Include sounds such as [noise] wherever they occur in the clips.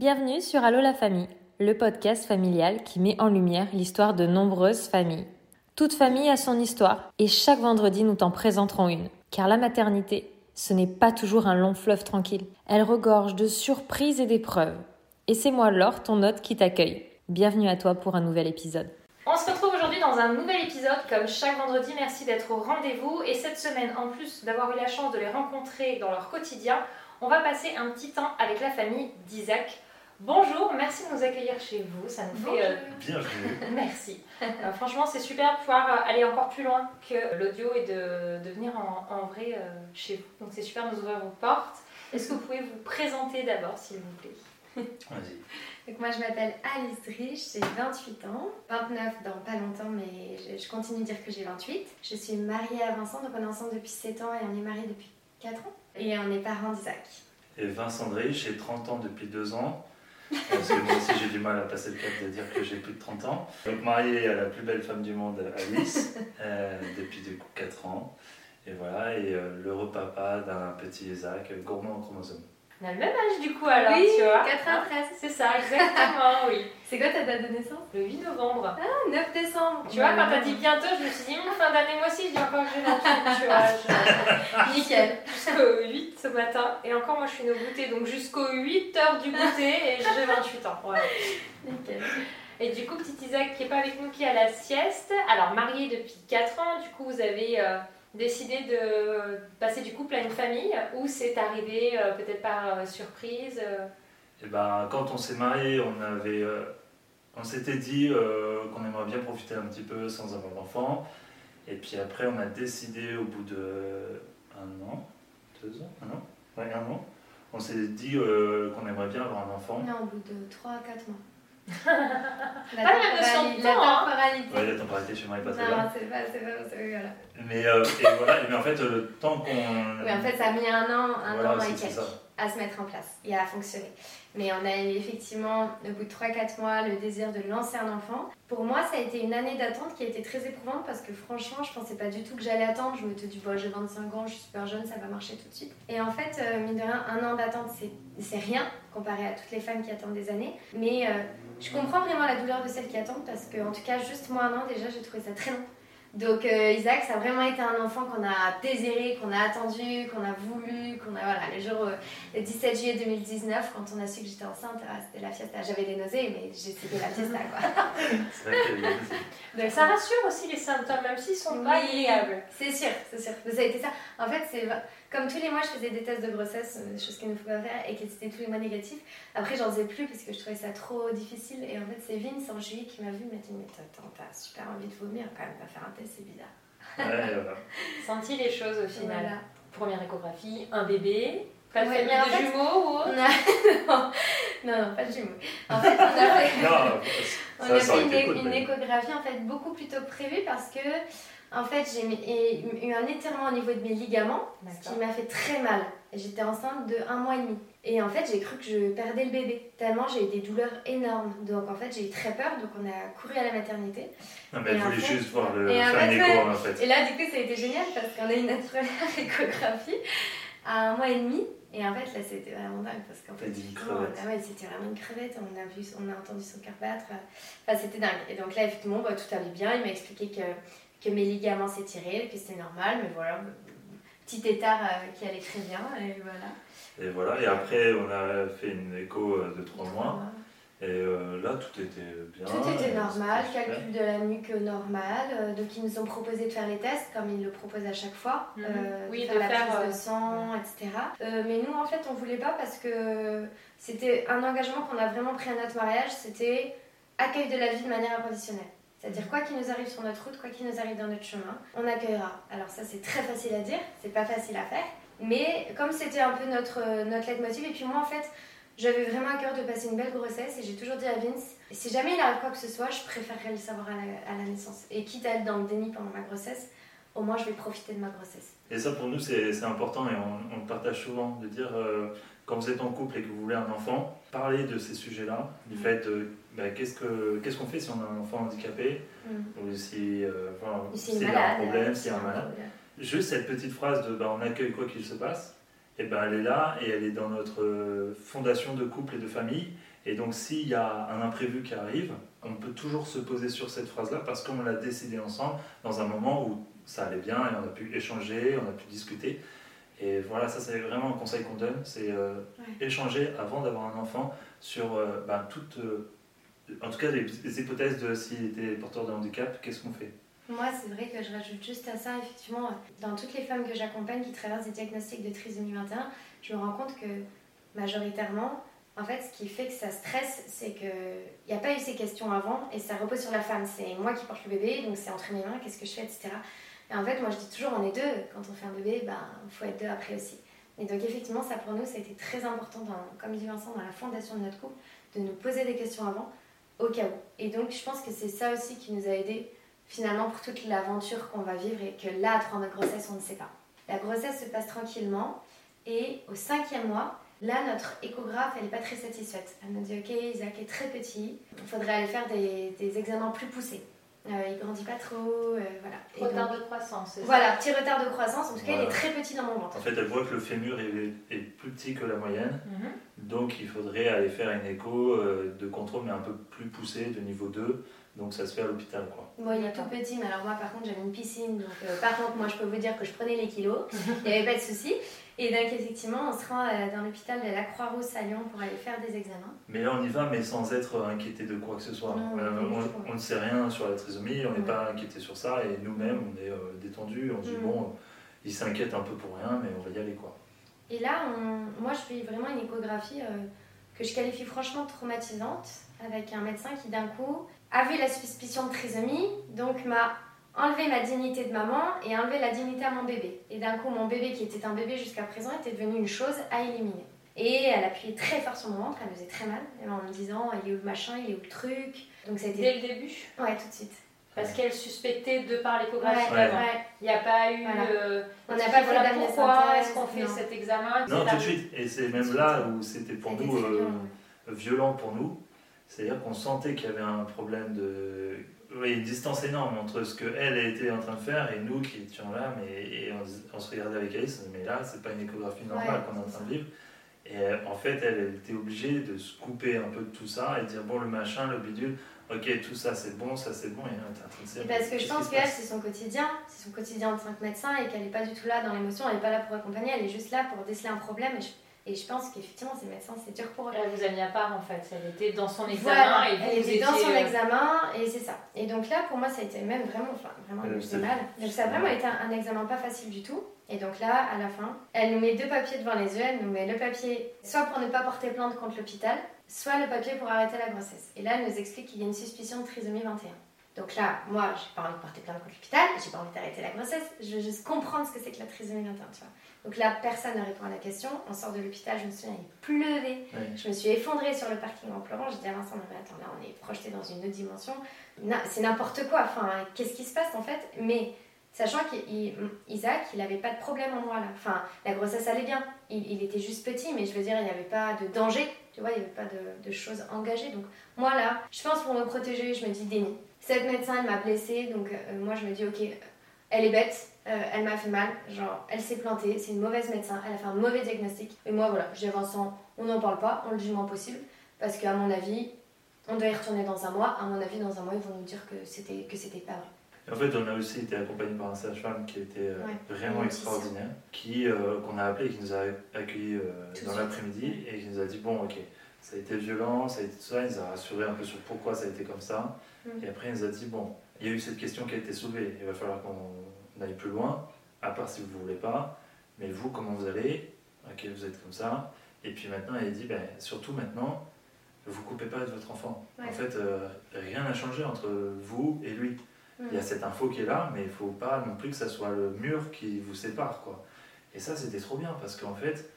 Bienvenue sur Allo la famille, le podcast familial qui met en lumière l'histoire de nombreuses familles. Toute famille a son histoire et chaque vendredi nous t'en présenterons une. Car la maternité, ce n'est pas toujours un long fleuve tranquille. Elle regorge de surprises et d'épreuves. Et c'est moi Laure, ton hôte, qui t'accueille. Bienvenue à toi pour un nouvel épisode. On se retrouve aujourd'hui dans un nouvel épisode, comme chaque vendredi. Merci d'être au rendez-vous. Et cette semaine, en plus d'avoir eu la chance de les rencontrer dans leur quotidien, on va passer un petit temps avec la famille d'Isaac. Bonjour, merci de nous accueillir chez vous. Ça nous fait. euh, Bienvenue. [laughs] merci. Euh, franchement, c'est super de pouvoir euh, aller encore plus loin que l'audio et de, de venir en, en vrai euh, chez vous. Donc, c'est super de nous ouvrir vos portes. Est-ce que vous pouvez vous présenter d'abord, s'il vous plaît? Vas-y. Donc moi je m'appelle Alice Rich, j'ai 28 ans, 29 dans pas longtemps mais je, je continue de dire que j'ai 28. Je suis mariée à Vincent, donc on est ensemble depuis 7 ans et on est mariés depuis 4 ans. Et on est parents d'Isaac. Et Vincent Drey, j'ai 30 ans depuis 2 ans. Parce que moi aussi j'ai du mal à passer le cap de dire que j'ai plus de 30 ans. Donc marié à la plus belle femme du monde, Alice, [laughs] euh, depuis du coup 4 ans. Et voilà, et euh, l'heureux papa d'un petit Isaac, gourmand en chromosomes. On a le même âge du coup alors, oui, tu vois. 93. C'est ça, exactement, [laughs] oui. C'est quoi ta date de naissance? Le 8 novembre. Ah, 9 décembre. Tu vois, quand t'as dit bientôt, je me suis dit, Hum, fin d'année, moi aussi, je dis encore que j'ai 28, tu vois. je- [laughs] Nickel. Jusqu'au 8 ce matin. Et encore, moi, je suis au goûter, donc jusqu'aux 8 heures du goûter, et j'ai 28 ans. Voilà. [laughs] Nickel. Et du coup, petit Isaac qui est pas avec nous, qui est à la sieste. Alors, marié depuis 4 ans, du coup, vous avez euh, décidé de passer du couple à une famille, ou c'est arrivé euh, peut-être par euh, surprise euh, Et ben quand on s'est marié, on avait, euh, on s'était dit euh, qu'on aimerait bien profiter un petit peu sans avoir d'enfant. Et puis après, on a décidé au bout de un an, deux ans, un an, ouais, un an, on s'est dit euh, qu'on aimerait bien avoir un enfant. Non, au bout de 3-4 mois. La Pas la notion de temporali- temps, hein. La temporalité. Ouais, la temporalité chez moi est pas très non, c'est pas, c'est pas, c'est voilà. Mais, euh, et voilà, mais en fait, le temps qu'on. Oui, en fait, ça a mis un an, un Voilà, an et c'est quelques ça. À se mettre en place et à fonctionner. Mais on a eu effectivement, au bout de 3-4 mois, le désir de lancer un enfant. Pour moi, ça a été une année d'attente qui a été très éprouvante parce que franchement, je pensais pas du tout que j'allais attendre. Je me suis dit, bon, j'ai 25 ans, je suis super jeune, ça va marcher tout de suite. Et en fait, euh, mine de rien, un an d'attente, c'est- rien comparé à toutes les femmes qui attendent des années. Mais euh, je comprends vraiment la douleur de celles qui attendent parce que, en tout cas, juste moi, un an, déjà, j'ai trouvé ça très long. Donc euh, Isaac, ça a vraiment été un enfant qu'on a désiré, qu'on a attendu, qu'on a voulu, qu'on a voilà le jour euh, le 17 juillet 2019 quand on a su que j'étais enceinte, ah, c'était la fiesta. J'avais des nausées, mais c'était la fiesta quoi. [laughs] [laughs] Donc, ça rassure aussi les symptômes, même s'ils sont pas Oui. agréables. C'est sûr, c'est sûr. Ça a été ça. En fait, c'est comme tous les mois, je faisais des tests de grossesse, euh, des choses qu'il ne faut pas faire, et qui étaient tous les mois négatifs. Après, j'en faisais plus parce que je trouvais ça trop difficile. Et en fait, c'est Vince en juillet qui m'a vu, m'a dit mais attends, t'as super envie de vomir quand même, va faire un test, c'est bizarre. Ouais, voilà. [laughs] Senti les choses au final. Voilà. Première échographie, un bébé, pas de Ouais, famille mais en de fait- jumeaux ou autre? non, [laughs] non, non, pas de jumeaux. En fait, on a [laughs] fait, Non, on ça, a ça fait aurait une, été cool. une mais- échographie en fait beaucoup plus tôt prévue parce que en fait j'ai eu un étirement au niveau de mes ligaments, ce qui m'a fait très mal. J'étais enceinte de un mois et demi. Et en fait j'ai cru que je perdais le bébé tellement j'ai eu des douleurs énormes. Donc en fait j'ai eu très peur, donc on a couru à la maternité. Non, mais elle voulait fait- juste voir le, et faire écho ouais. en fait. Et là, du coup, ça a été génial parce qu'on a eu notre première [laughs] échographie à un mois et demi. Et en fait, là, c'était vraiment dingue parce qu'en T'as fait, ah ouais, c'était vraiment une crevette. On a, vu, on a entendu son cœur battre. Enfin, c'était dingue. Et donc là, effectivement, bah, tout allait bien. Il m'a expliqué que, que mes ligaments s'étiraient, que c'était normal. Mais voilà, petit étard euh, qui allait très bien. Et voilà. Et voilà, et après, on a fait une écho euh, de 3 mois. Et euh, là, tout était bien. Tout était normal, calcul de la nuque normal. Euh, donc ils nous ont proposé de faire les tests comme ils le proposent à chaque fois. Mhm. Euh, Oui, faire de la faire, prise euh, de sang, etc. Euh, mais nous en fait on voulait pas parce que c'était un engagement qu'on a vraiment pris à notre mariage, c'était accueil de la vie de manière inconditionnelle. C'est-à-dire quoi qu'il nous arrive sur notre route, quoi qu'il nous arrive dans notre chemin, on accueillera. Alors ça c'est très facile à dire, c'est pas facile à faire. Mais comme c'était un peu notre, notre leitmotiv, et puis moi en fait j'avais vraiment à cœur de passer une belle grossesse et j'ai toujours dit à Vince, si jamais il arrive quoi que ce soit, je préférerais le savoir à la, à la naissance. Et quitte à être dans le déni pendant ma grossesse, au moins je vais profiter de ma grossesse. Et ça, pour nous, c'est important et on, on le partage souvent de dire euh, quand vous êtes en couple et que vous voulez un enfant, parlez de ces sujets-là, du Mm. fait de bah, qu'est-ce que- qu'est-ce qu'on fait si on a un enfant handicapé Mm. ou si, euh, enfin, Ou s'il s'il est y a malade. un problème, euh, s'il y a un malade. Juste cette petite phrase de bah, on accueille quoi qu'il se passe, et ben elle est là et elle est dans notre euh, fondation de couple et de famille. Et donc s'il y a un imprévu qui arrive, on peut toujours se poser sur cette phrase-là parce qu'on l'a décidé ensemble dans un moment où ça allait bien et on a pu échanger, on a pu discuter. Et voilà, ça c'est vraiment un conseil qu'on donne, c'est euh, échanger avant d'avoir un enfant sur euh, ben, toutes, en tout cas les, hypothèses de s'il était porteur de handicap, qu'est-ce qu'on fait? Moi, c'est vrai que je rajoute juste à ça, effectivement, dans toutes les femmes que j'accompagne qui traversent des diagnostics de trisomie 21, je me rends compte que majoritairement, en fait, ce qui fait que ça stresse, c'est qu'il n'y a pas eu ces questions avant et ça repose sur la femme. C'est moi qui porte le bébé, donc c'est entre mes mains, qu'est-ce que je fais, etc. Et en fait, moi, je dis toujours, on est deux. Quand on fait un bébé, ben, il faut être deux après aussi. Et donc, effectivement, ça pour nous, ça a été très important, comme dit Vincent, dans la fondation de notre couple, de nous poser des questions avant, au cas où. Et donc, je pense que c'est ça aussi qui nous a aidés finalement pour toute l'aventure qu'on va vivre et que là, à trois mois grossesse, on ne sait pas. La grossesse se passe tranquillement et au cinquième mois, là, notre échographe, elle n'est pas très satisfaite. Elle me dit, ok, Isaac est très petit, il faudrait aller faire des examens plus poussés. Euh, il grandit pas trop, euh, voilà. retard de croissance. Voilà, petit retard de croissance. En tout cas, il est très petit dans mon ventre. En fait, elle voit que le fémur est, est plus petit que la moyenne, mhm. donc il faudrait aller faire une écho euh, de contrôle mais un peu plus poussé, de niveau 2, donc ça se fait à l'hôpital quoi. Bon, il est tout petit, mais alors moi par contre j'avais une piscine, donc euh, par contre moi je peux vous dire que je prenais les kilos, [laughs] il n'y avait pas de souci. Et donc effectivement on se rend euh, dans l'hôpital de la Croix-Rousse à Lyon pour aller faire des examens. Mais là on y va, mais sans être inquiété de quoi que ce soit. Euh, on, ne sait rien sur la trisomie, on n'est pas inquiété sur ça, et nous-mêmes on est détendus, on se dit mm. bon, il s'inquiète un peu pour rien, mais on va y aller quoi. Et là, moi je fais vraiment une échographie que je qualifie franchement traumatisante, avec un médecin qui d'un coup a vu la suspicion de trisomie, donc m'a enlevé ma dignité de maman et enlevé la dignité à mon bébé. Et d'un coup, mon bébé, qui était un bébé jusqu'à présent, était devenu une chose à éliminer. Et elle appuyait très fort sur mon ventre, elle me faisait très mal, en me disant il est où le machin, il est où le truc? Donc ça a été... Dès le début? Ouais, tout de suite. Parce qu'elle suspectait de par l'échographie ouais, Il n'y a pas eu. Euh, on n'a pas voilà pourquoi est-ce qu'on fait cet examen Non, tout de suite. Et c'est même là où c'était pour nous euh, violent pour nous c'est-à-dire qu'on sentait qu'il y avait un problème de. Oui, une distance énorme entre ce qu'elle était en train de faire et nous qui étions là, mais et on, se regardait avec Alice, mais là, c'est pas une échographie normale qu'on est en train de vivre. Et en fait, elle, elle, était obligée de se couper un peu de tout ça et de dire bon, le machin, le bidule, ok, tout ça c'est bon, ça c'est bon, et en train de Parce que je pense qu'elle, c'est son quotidien, c'est son quotidien de 5 médecins et qu'elle n'est pas du tout là dans l'émotion, elle n'est pas là pour accompagner, elle est juste là pour déceler un problème. Et et je pense qu'effectivement, ces médecins, c'est dur pour eux. Elle vous a mis à part en fait. Elle était dans son examen et vous Elle était dans son euh, examen et c'est ça. Et donc là, pour moi, ça a été même vraiment, enfin, vraiment mal. Donc ça a vraiment été un, examen pas facile du tout. Et donc là, à la fin, elle nous met deux papiers devant les yeux. Elle nous met le papier soit pour ne pas porter plainte contre l'hôpital, soit le papier pour arrêter la grossesse. Et là, elle nous explique qu'il y a une suspicion de trisomie 21. Donc là, moi, j'ai pas envie de porter plainte contre l'hôpital, j'ai pas envie d'arrêter la grossesse, je veux juste comprendre ce que c'est que la trisomie 21, tu vois. Donc là, personne ne répond à la question. On sort de l'hôpital, je me souviens, il pleuvait. Je me suis effondrée sur le parking en pleurant. J'ai dit à Vincent, mais attends, là, on est projeté dans une autre dimension. C'est n'importe quoi. Enfin, qu'est-ce qui se passe en fait? Mais sachant qu'Isaac, il n'avait pas de problème en moi là. Enfin, la grossesse allait bien. Il, était juste petit, mais je veux dire, il n'y avait pas de danger. Tu vois, il n'y avait pas de, choses engagées. Donc, moi là, je pense pour me protéger, je me dis déni. Cette médecin, elle m'a blessée. Donc, euh, moi, je me dis, ok, elle est bête euh, elle m'a fait mal, genre elle s'est plantée, c'est une mauvaise médecin, elle a fait un mauvais diagnostic. Et moi voilà, j'ai Vincent, on n'en parle pas, on le dit le moins possible, parce qu'à mon avis, on doit y retourner dans un mois. À mon avis, dans un mois, ils vont nous dire que c'était que c'était pas vrai. En fait, on a aussi été accompagné par un sage-femme qui était euh, vraiment extraordinaire, qui euh, qu'on a appelé, qui nous a accueillis dans l'après-midi et qui nous a dit bon, ok, ça a été violent, ça a été tout ça, il nous a rassuré un peu sur pourquoi ça a été comme ça. Mm. Et après, il nous a dit bon, il y a eu cette question qui a été soulevée, il va falloir qu'on d'aller plus loin, à part si vous ne voulez pas. Mais vous, comment vous allez? Ok, vous êtes comme ça. Et puis maintenant, elle dit, ben, surtout maintenant, vous coupez pas de votre enfant. En fait, euh, rien n'a changé entre vous et lui. Il y a cette info qui est là, mais il faut pas non plus que ça soit le mur qui vous sépare. Quoi. Et ça, c'était trop bien, parce qu'en fait,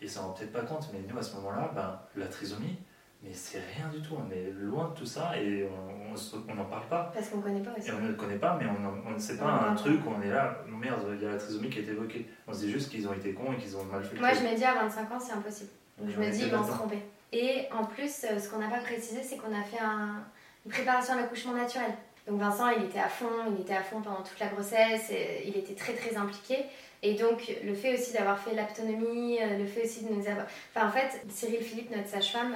ils s'en rendent peut-être pas compte, mais nous, à ce moment-là, ben, la trisomie, mais c'est rien du tout, on est loin de tout ça et on n'en parle pas. Parce qu'on ne connaît pas aussi. Et on ne connaît pas, mais on ne sait pas un truc où on est là, merde, il y a la trisomie qui a été évoquée. On se dit juste qu'ils ont été cons et qu'ils ont mal fait Moi, je me dis à 25 ans, c'est impossible. Donc je me dis, ils vont se tromper. Et en plus, euh, ce qu'on n'a pas précisé, c'est qu'on a fait un... une préparation à l'accouchement naturel. Donc Vincent, il était à fond, il était à fond pendant toute la grossesse, il était très très impliqué. Et donc le fait aussi d'avoir fait l'autonomie, euh, le fait aussi de nous avoir... Enfin en fait, Cyril Philippe, notre sage-femme,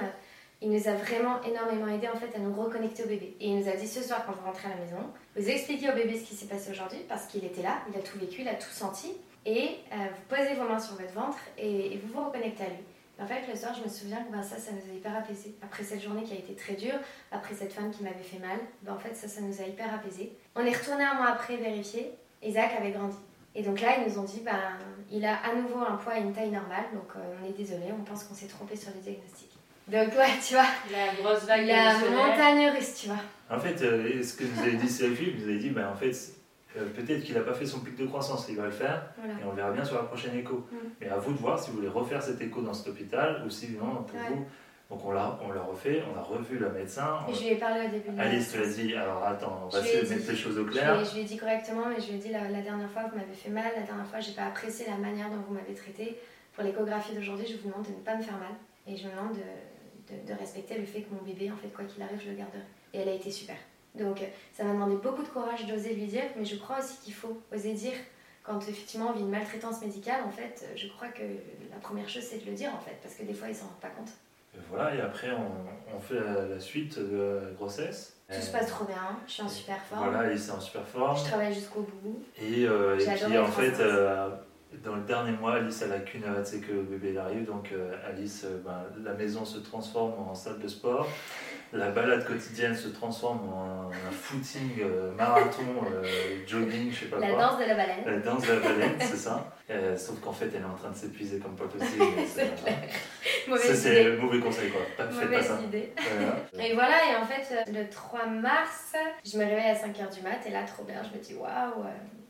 il nous a vraiment énormément aidé en fait à nous reconnecter au bébé. Et il nous a dit ce soir quand vous rentrez à la maison, vous expliquez au bébé ce qui s'est passé aujourd'hui parce qu'il était là, il a tout vécu, il a tout senti. Et euh, vous posez vos mains sur votre ventre et, vous vous reconnectez à lui. En fait, le soir, je me souviens que ben, ça, ça nous a hyper apaisé. Après cette journée qui a été très dure, après cette femme qui m'avait fait mal, ben, en fait, ça, ça nous a hyper apaisé. On est retourné un mois après vérifier. Isaac avait grandi. Et donc là, ils nous ont dit, ben, il a à nouveau un poids et une taille normale, donc euh, on est désolé, on pense qu'on s'est trompé sur les diagnostics. Donc ouais, tu vois. La grosse vague. La montagne russe, tu vois. En fait, euh, ce que vous avez dit Sophie, vous avez dit, ben, en fait, euh, peut-être qu'il n'a pas fait son pic de croissance, il va le faire, et on verra bien sur la prochaine écho. Mm. Mais à vous de voir si vous voulez refaire cette écho dans cet hôpital, ou si non, pour vous. Donc on l'a, on l'a refait, on a revu le médecin. Et je lui ai parlé au début. Alice te l'a dit, alors attends, on va se mettre les choses au clair. Je lui, ai, dit correctement, mais je lui ai dit la, dernière fois vous m'avez fait mal, la dernière fois j'ai pas apprécié la manière dont vous m'avez traité. Pour l'échographie d'aujourd'hui, je vous demande de ne pas me faire mal. Et je me demande de, de, respecter le fait que mon bébé, en fait, quoi qu'il arrive, je le garderai. Et elle a été super. Donc, euh, ça m'a demandé beaucoup de courage d'oser lui dire, mais je crois aussi qu'il faut oser dire quand effectivement on vit une maltraitance médicale, en fait, je crois que la première chose c'est de le dire en fait, parce que des fois ils s'en rendent pas compte. Et voilà, et après on, fait la, suite de la grossesse. Tout se passe trop bien, je suis en super forme. Voilà, est en super forme. Je travaille jusqu'au bout. Et, euh, et puis en fait, dans le dernier mois, Alice elle a qu'une hâte, c'est que le bébé arrive. Donc euh, Alice, euh, ben, la maison se transforme en salle de sport. La balade quotidienne se transforme en un footing, euh, marathon, jogging, je sais pas la quoi. La danse de la baleine. La danse de la baleine, c'est ça. sauf qu'en fait, elle est en train de s'épuiser comme pas possible. [laughs] c'est c'est le mauvais conseil quoi. Faites pas ça. idée. Et voilà, et en fait, le 3 mars, je me réveille à 5h du mat et là, trop bien, je me dis waouh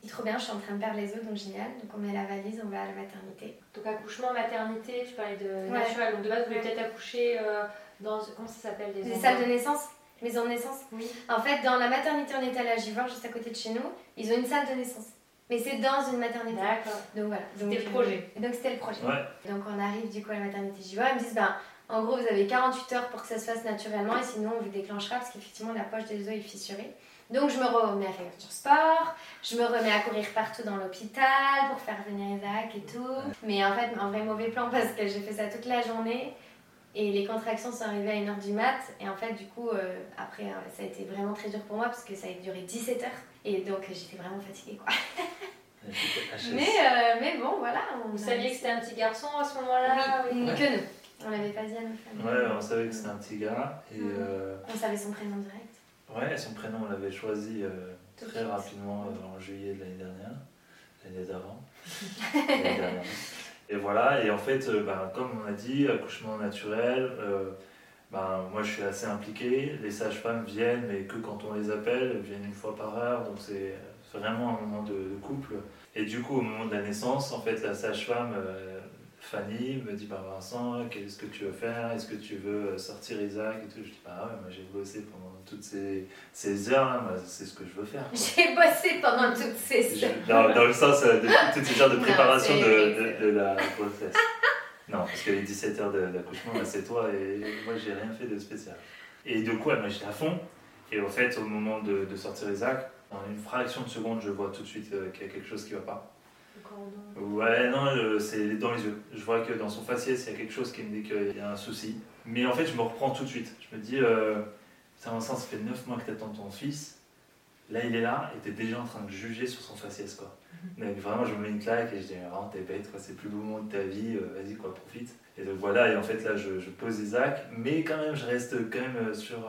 trop bien, je suis en train de perdre les os, donc génial. Donc on met la valise, on va à la maternité. Donc accouchement, maternité, tu parlais de naturel. Donc de base, vous voulez peut-être accoucher euh, dans. Comment ça s'appelle Des, salles de naissance Maison de naissance Oui. En fait, dans la maternité, on est allé à Givor, juste à côté de chez nous. Ils ont une salle de naissance. Mais c'est dans une maternité. D'accord. Donc voilà. C'était le projet. Donc c'était le projet. Ouais. Donc on arrive du coup à la maternité Givor. Ils me disent, ben, en gros, vous avez 48 heures pour que ça se fasse naturellement et sinon on vous déclenchera parce qu'effectivement la poche des os est fissurée. Donc je me remets à faire du sport, je me remets à courir partout dans l'hôpital pour faire venir Isaac et tout. Mais en fait, un vrai mauvais plan parce que j'ai fait ça toute la journée et les contractions sont arrivées à 1h du mat. Et en fait, du coup, euh, après, euh, ça a été vraiment très dur pour moi parce que ça a duré 17 heures. Et donc j'étais vraiment fatiguée quoi. mais, euh, mais bon, voilà. Vous saviez que c'était un petit garçon à ce moment-là Oui, que nous. On l'avait pas dit à nos familles. Ouais, on savait que c'était un petit gars. Et, On savait son prénom direct. Ouais, son prénom, on l'avait choisi euh, très rapidement euh, en juillet de l'année dernière, l'année d'avant. [laughs] et voilà, et en fait, euh, ben, comme on a dit, accouchement naturel, ben, moi je suis assez impliqué. Les sages-femmes viennent, mais que quand on les appelle, elles viennent une fois par heure, donc c'est vraiment un moment de, de, couple. Et du coup, au moment de la naissance, en fait, la sage-femme Fanny me dit bah Vincent, qu'est-ce que tu veux faire? Est-ce que tu veux sortir Isaac et tout? Je dis bah ouais, moi j'ai bossé pendant toutes ces, ces heures là, c'est ce que je veux faire. J'ai bossé pendant toutes ces heures. Dans, dans, le sens euh, de toutes ces heures de préparation de, de, la grossesse. non, parce que les 17 heures d'accouchement, c'est toi et moi j'ai rien fait de spécial. Et du coup, moi j'étais à fond. Et en fait, au moment de, sortir Isaac, en une fraction de seconde, je vois tout de suite euh, qu'il y a quelque chose qui ne va pas. Ouais, non, c'est dans les yeux. Je vois que dans son faciès, il y a quelque chose qui me dit qu'il y a un souci. Mais en fait, je me reprends tout de suite. Je me dis, euh, ça ça fait 9 mois que tu attends ton fils. Là, il est là et tu es déjà en train de juger sur son faciès, quoi. Mhm. Donc vraiment, je me mets une claque et je dis, vraiment, t'es bête, quoi. C'est plus beau moment de ta vie, euh, vas-y, quoi, profite. Et donc voilà, et en fait, là, je, pose Isaac, mais quand même, je reste quand même euh, sur,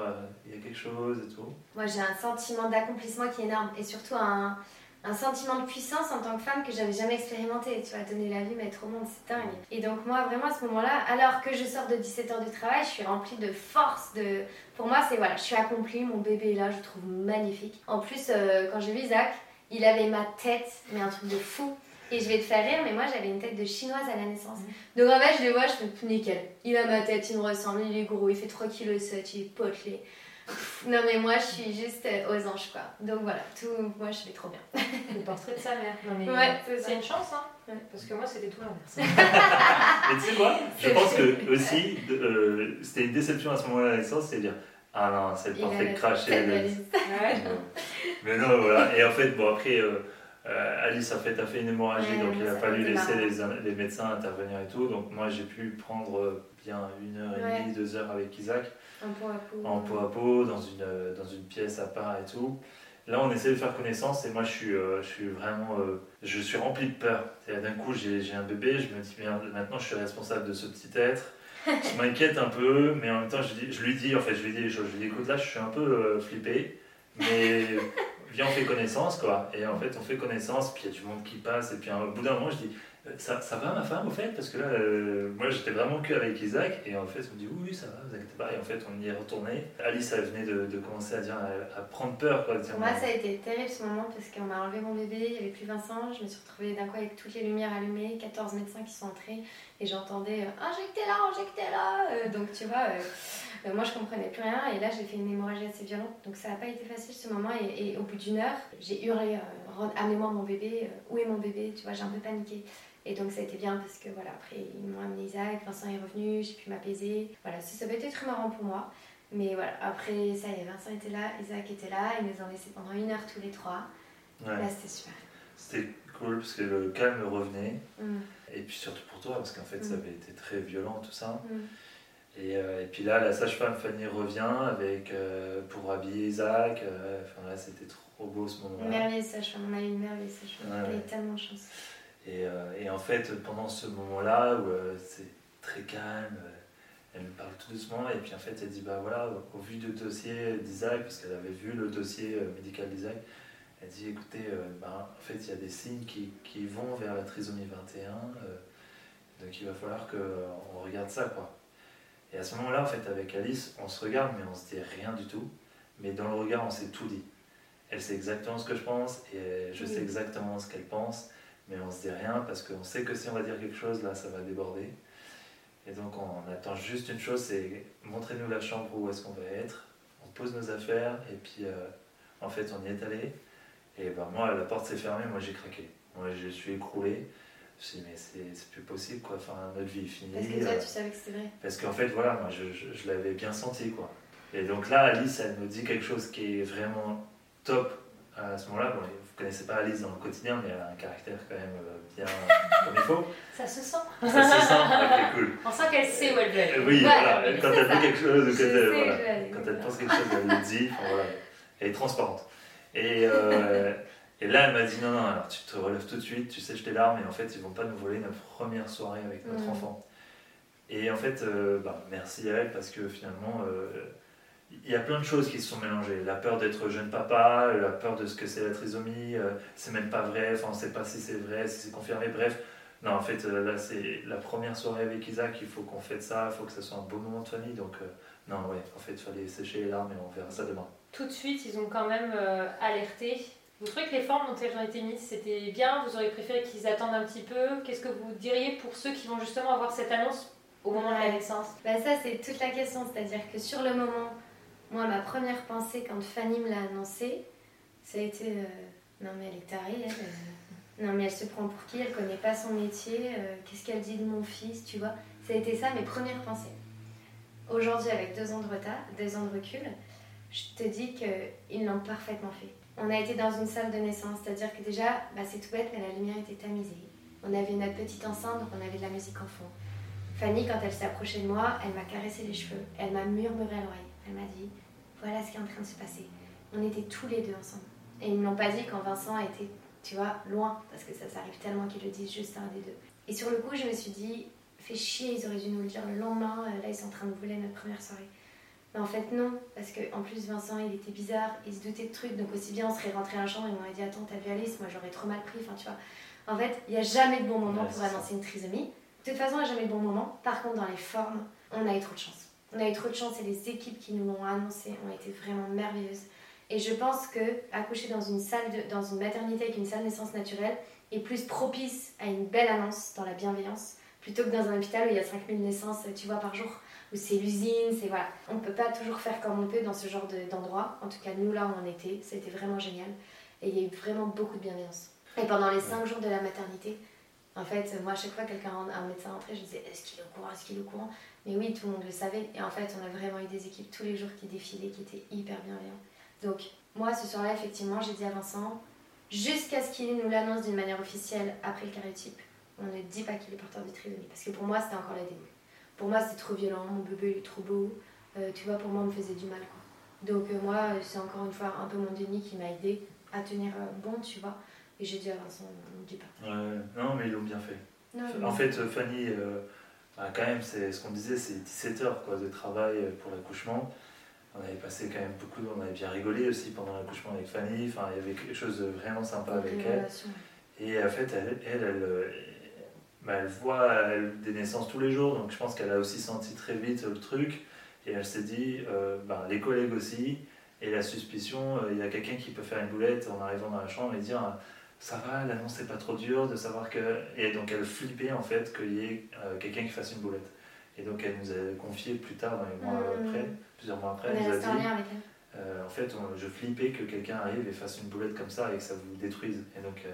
il y a quelque chose et tout. Moi, j'ai un sentiment d'accomplissement qui est énorme et surtout un un sentiment de puissance en tant que femme que j'avais jamais expérimenté. Tu vois, donner la vie, mettre au monde, c'est dingue. Et donc moi, vraiment à ce moment-là, alors que je sors de 17 heures de travail, je suis remplie de force. De... Pour moi, c'est voilà, je suis accomplie, mon bébé est là, je le trouve magnifique. En plus, euh, quand j'ai vu Isaac, il avait ma tête, mais un truc de fou. Et je vais te faire rire, mais moi j'avais une tête de chinoise à la naissance. Donc en fait, je le vois, je fais nickel. Il a ma tête, il me ressemble, il est gros, il fait 3 kg, il est potelé. Non mais moi je suis juste euh, aux anges quoi. Donc voilà, tout, moi je vais trop bien. Le portrait de sa mère. Non, mais ouais, c'est une chance hein. Parce que moi c'était tout l'inverse. [laughs] mais tu sais quoi Je pense que aussi euh, c'était une déception à ce moment-là à la naissance, c'est-à-dire Ah non, c'est le d'Alice. Non. [laughs] Mais non, voilà. Et en fait, bon, après, euh, euh, Alice a fait, a fait une hémorragie, Ouais, donc il a fallu laisser les, les médecins intervenir et tout. Donc moi, j'ai pu prendre euh, bien une heure et demie, deux heures avec Isaac, En peau à peau. en peau à peau, dans une, euh, dans une pièce à part et tout. Là, on essaie de faire connaissance et moi, je suis, euh, je suis vraiment, euh, je suis rempli de peur. D'un coup, j'ai un bébé, je me dis, merde, maintenant, je suis responsable de ce petit être. [laughs] Je m'inquiète un peu, mais en même temps, je, dis, je lui dis, en fait, je lui dis, je, je lui dis, écoute, là, je suis un peu flippé, mais [laughs] viens, on fait connaissance, quoi. Et en fait, on fait connaissance, puis il y a du monde qui passe, et puis au bout d'un moment, je dis, ça, ça va ma femme, au fait? Parce que là, euh, moi, j'étais vraiment que avec Isaac, et en fait, on me dit, oui, oui, ça va, vous inquiétez pas. Et en fait, on y est retourné. Alice, elle venait de, de commencer à dire, à, à prendre peur, quoi. dire, Pour moi, ça a été terrible ce moment parce qu'on m'a enlevé mon bébé, il n'y avait plus Vincent. Je me suis retrouvée d'un coup avec toutes les lumières allumées, 14 médecins qui sont entrés et j'entendais euh, injectez-la, injectez-la. Euh, donc tu vois, euh, euh, moi je comprenais plus rien et là j'ai fait une hémorragie assez violente. Donc ça n'a pas été facile ce moment et, et au bout d'une heure, j'ai hurlé euh, amenez-moi mon bébé, euh, où est mon bébé? Tu vois, j'ai un peu paniqué. Et donc ça a été bien parce que voilà, après ils m'ont amené Isaac, Vincent est revenu, j'ai pu m'apaiser. Voilà, ça, ça avait été très marrant pour moi. Mais voilà, après ça y est, Vincent était là, Isaac était là, ils nous ont laissé pendant une heure tous les trois. Ouais. Là c'était super. C'était cool parce que le calme revenait. Mm. Et puis surtout pour toi, parce qu'en fait, ça Mm. avait été très violent tout ça. Mm. Et, euh, et puis là, la sage-femme Fanny revient avec, euh, pour habiller Isaac. euh, Enfin là, c'était trop beau ce moment-là. merveilleuse sage-femme, on a eu une merveilleuse sage-femme. Ouais, Elle a ouais. eu tellement de chance. Et, euh, et en fait, pendant ce moment-là où euh, c'est très calme, euh, elle me parle tout doucement. Et puis en fait, elle dit Bah voilà, au vu du dossier d'Isaac, parce qu'elle avait vu le dossier médical d'Isaac, elle dit Écoutez, bah, en fait, il y a des signes qui, qui vont vers la trisomie 21. euh, donc il va falloir qu'on regarde ça, quoi. Et à ce moment-là, en fait, avec Alice, on se regarde, mais on se dit rien du tout. Mais dans le regard, on s'est tout dit. Elle sait exactement ce que je pense et je Oui. sais exactement ce qu'elle pense, mais on se dit rien parce qu'on sait que si on va dire quelque chose, là, ça va déborder. Et donc, on attend juste une chose, c'est montrez-nous la chambre où est-ce qu'on va être. On pose nos affaires et puis, euh, en fait, on y est allé. Et ben, moi, la porte s'est fermée, moi, j'ai craqué. Moi, je suis écroulé. Je me suis dit, mais c'est plus possible, quoi. Enfin, notre vie est finie. Parce que toi, Euh, tu savais que c'était vrai. parce qu'en fait, voilà, moi, je, je- je l'avais bien senti, quoi. Et donc là, Alice, elle me dit quelque chose qui est vraiment top à ce moment-là. Bon, connaissez pas Alice dans le quotidien, mais elle a un caractère quand même euh, bien [laughs] comme il faut. Ça se sent. Ça se sent, ok, cool. [laughs] On sent qu'elle sait où elle veut aller. Euh, oui, Voilà, quand elle veut quelque chose, quand elle, voilà, quand pense quelque chose, elle le dit. Enfin, voilà. Elle est transparente. Et, euh, et là, elle m'a dit non, non, alors tu te relèves tout de suite, tu sèches tes larmes, et en fait, ils vont pas nous voler notre première soirée avec notre Mm. enfant. Et en fait, euh, bah, merci à elle parce que finalement, euh, il y a plein de choses qui se sont mélangées. La peur d'être jeune papa, la peur de ce que c'est la trisomie, euh, c'est même pas vrai, enfin, on sait pas si c'est vrai, si c'est confirmé, bref. Non, en fait, euh, là, c'est la première soirée avec Isaac, il faut qu'on fête ça, il faut que ça soit un beau moment de famille. Donc, euh, non, ouais, en fait, il fallait sécher les larmes et on verra ça demain. Tout de suite, ils ont quand même euh, alerté. Vous trouvez que les formes dont elles ont été mises, c'était bien? Vous auriez préféré qu'ils attendent un petit peu? Qu'est-ce que vous diriez pour ceux qui vont justement avoir cette annonce au moment de la Ouais. naissance? Bah ça c'est toute la question, c'est-à-dire que sur le moment, moi ma première pensée quand Fanny me l'a annoncé, ça a été euh, non mais elle est tarée, elle, euh, non mais elle se prend pour qui, elle connaît pas son métier, euh, qu'est-ce qu'elle dit de mon fils, tu vois? Ça a été ça mes premières pensées. Aujourd'hui avec deux ans de retard, deux ans de recul, je te dis qu'ils l'ont parfaitement fait. On a été dans une salle de naissance, c'est-à-dire que déjà, bah, c'est tout bête, mais la lumière était tamisée. On avait notre petite enceinte, donc on avait de la musique en fond. Fanny, quand elle s'est approchée de moi, elle m'a caressé les cheveux, elle m'a murmuré à l'oreille. Elle m'a dit Voilà ce qui est en train de se passer. On était tous les deux ensemble. Et ils ne m'ont pas dit quand Vincent était, tu vois, loin, parce que ça, ça arrive tellement qu'ils le disent juste un des deux. Et sur le coup, je me suis dit Fais chier, ils auraient dû nous le dire le lendemain, euh, là ils sont en train de voler notre première soirée. Mais en fait, non, parce qu'en plus, Vincent, il était bizarre, il se doutait de trucs, donc aussi bien on serait rentré à la chambre et il m'aurait dit Attends, t'as vu Alice? Moi j'aurais trop mal pris, enfin tu vois. En fait, il n'y a jamais de bon moment Ouais, pour ça. annoncer une trisomie. De toute façon, il n'y a jamais de bon moment. Par contre, dans les formes, on a eu trop de chance. On a eu trop de chance et les équipes qui nous l'ont annoncé ont été vraiment merveilleuses. Et je pense que accoucher dans une salle, dans une maternité avec une salle de naissance naturelle est plus propice à une belle annonce dans la bienveillance plutôt que dans un hôpital où il y a 5000 naissances, tu vois, par jour, où c'est l'usine, c'est voilà. On ne peut pas toujours faire comme on peut dans ce genre de- d'endroit. En tout cas, nous là on était, c'était vraiment génial. Et il y a eu vraiment beaucoup de bienveillance. Et pendant les 5 jours de la maternité, en fait, moi, à chaque fois que quelqu'un, un médecin rentrait, je disais Est-ce qu'il est au courant Est-ce qu'il est au courant? Mais oui, tout le monde le savait. Et en fait, on a vraiment eu des équipes tous les jours qui défilaient, qui étaient hyper bienveillants. Donc, moi, ce soir-là, effectivement, j'ai dit à Vincent, jusqu'à ce qu'il nous l'annonce d'une manière officielle après le cariotype, on ne dit pas qu'il est porteur de trisomie. Parce que pour moi, c'était encore la dégoût. Pour moi, c'était trop violent, mon bébé il est trop beau. Euh, tu vois, pour moi, on me faisait du mal. Quoi. Donc, euh, moi, c'est encore une fois un peu mon déni qui m'a aidé à tenir euh, bon, tu vois. Et j'ai dit à Vincent, on ne dit pas. Ouais, non, mais ils l'ont bien fait. Non, En fait, Fanny, quand même, c'est ce qu'on disait, c'est 17 heures quoi, de travail pour l'accouchement. On avait passé quand même beaucoup, on avait bien rigolé aussi pendant l'accouchement avec Fanny. Enfin, il y avait quelque chose de vraiment sympa avec elle. Et en fait, elle, elle, elle, euh, bah, elle voit des naissances tous les jours, donc je pense qu'elle a aussi senti très vite le truc. Et elle s'est dit, euh, bah, les collègues aussi, et la suspicion, euh, il y a quelqu'un qui peut faire une boulette en arrivant dans la chambre et dire, euh, ça va, l'annonce c'est pas trop dur de savoir que. Et donc elle flippait en fait qu'il y ait euh, quelqu'un qui fasse une boulette. Et donc elle nous a confié plus tard, dans les mois après, plusieurs mois après, elle nous a en dit, avec elle. euh, en fait, on- je flippais que quelqu'un arrive et fasse une boulette comme ça et que ça vous détruise. Et donc, euh,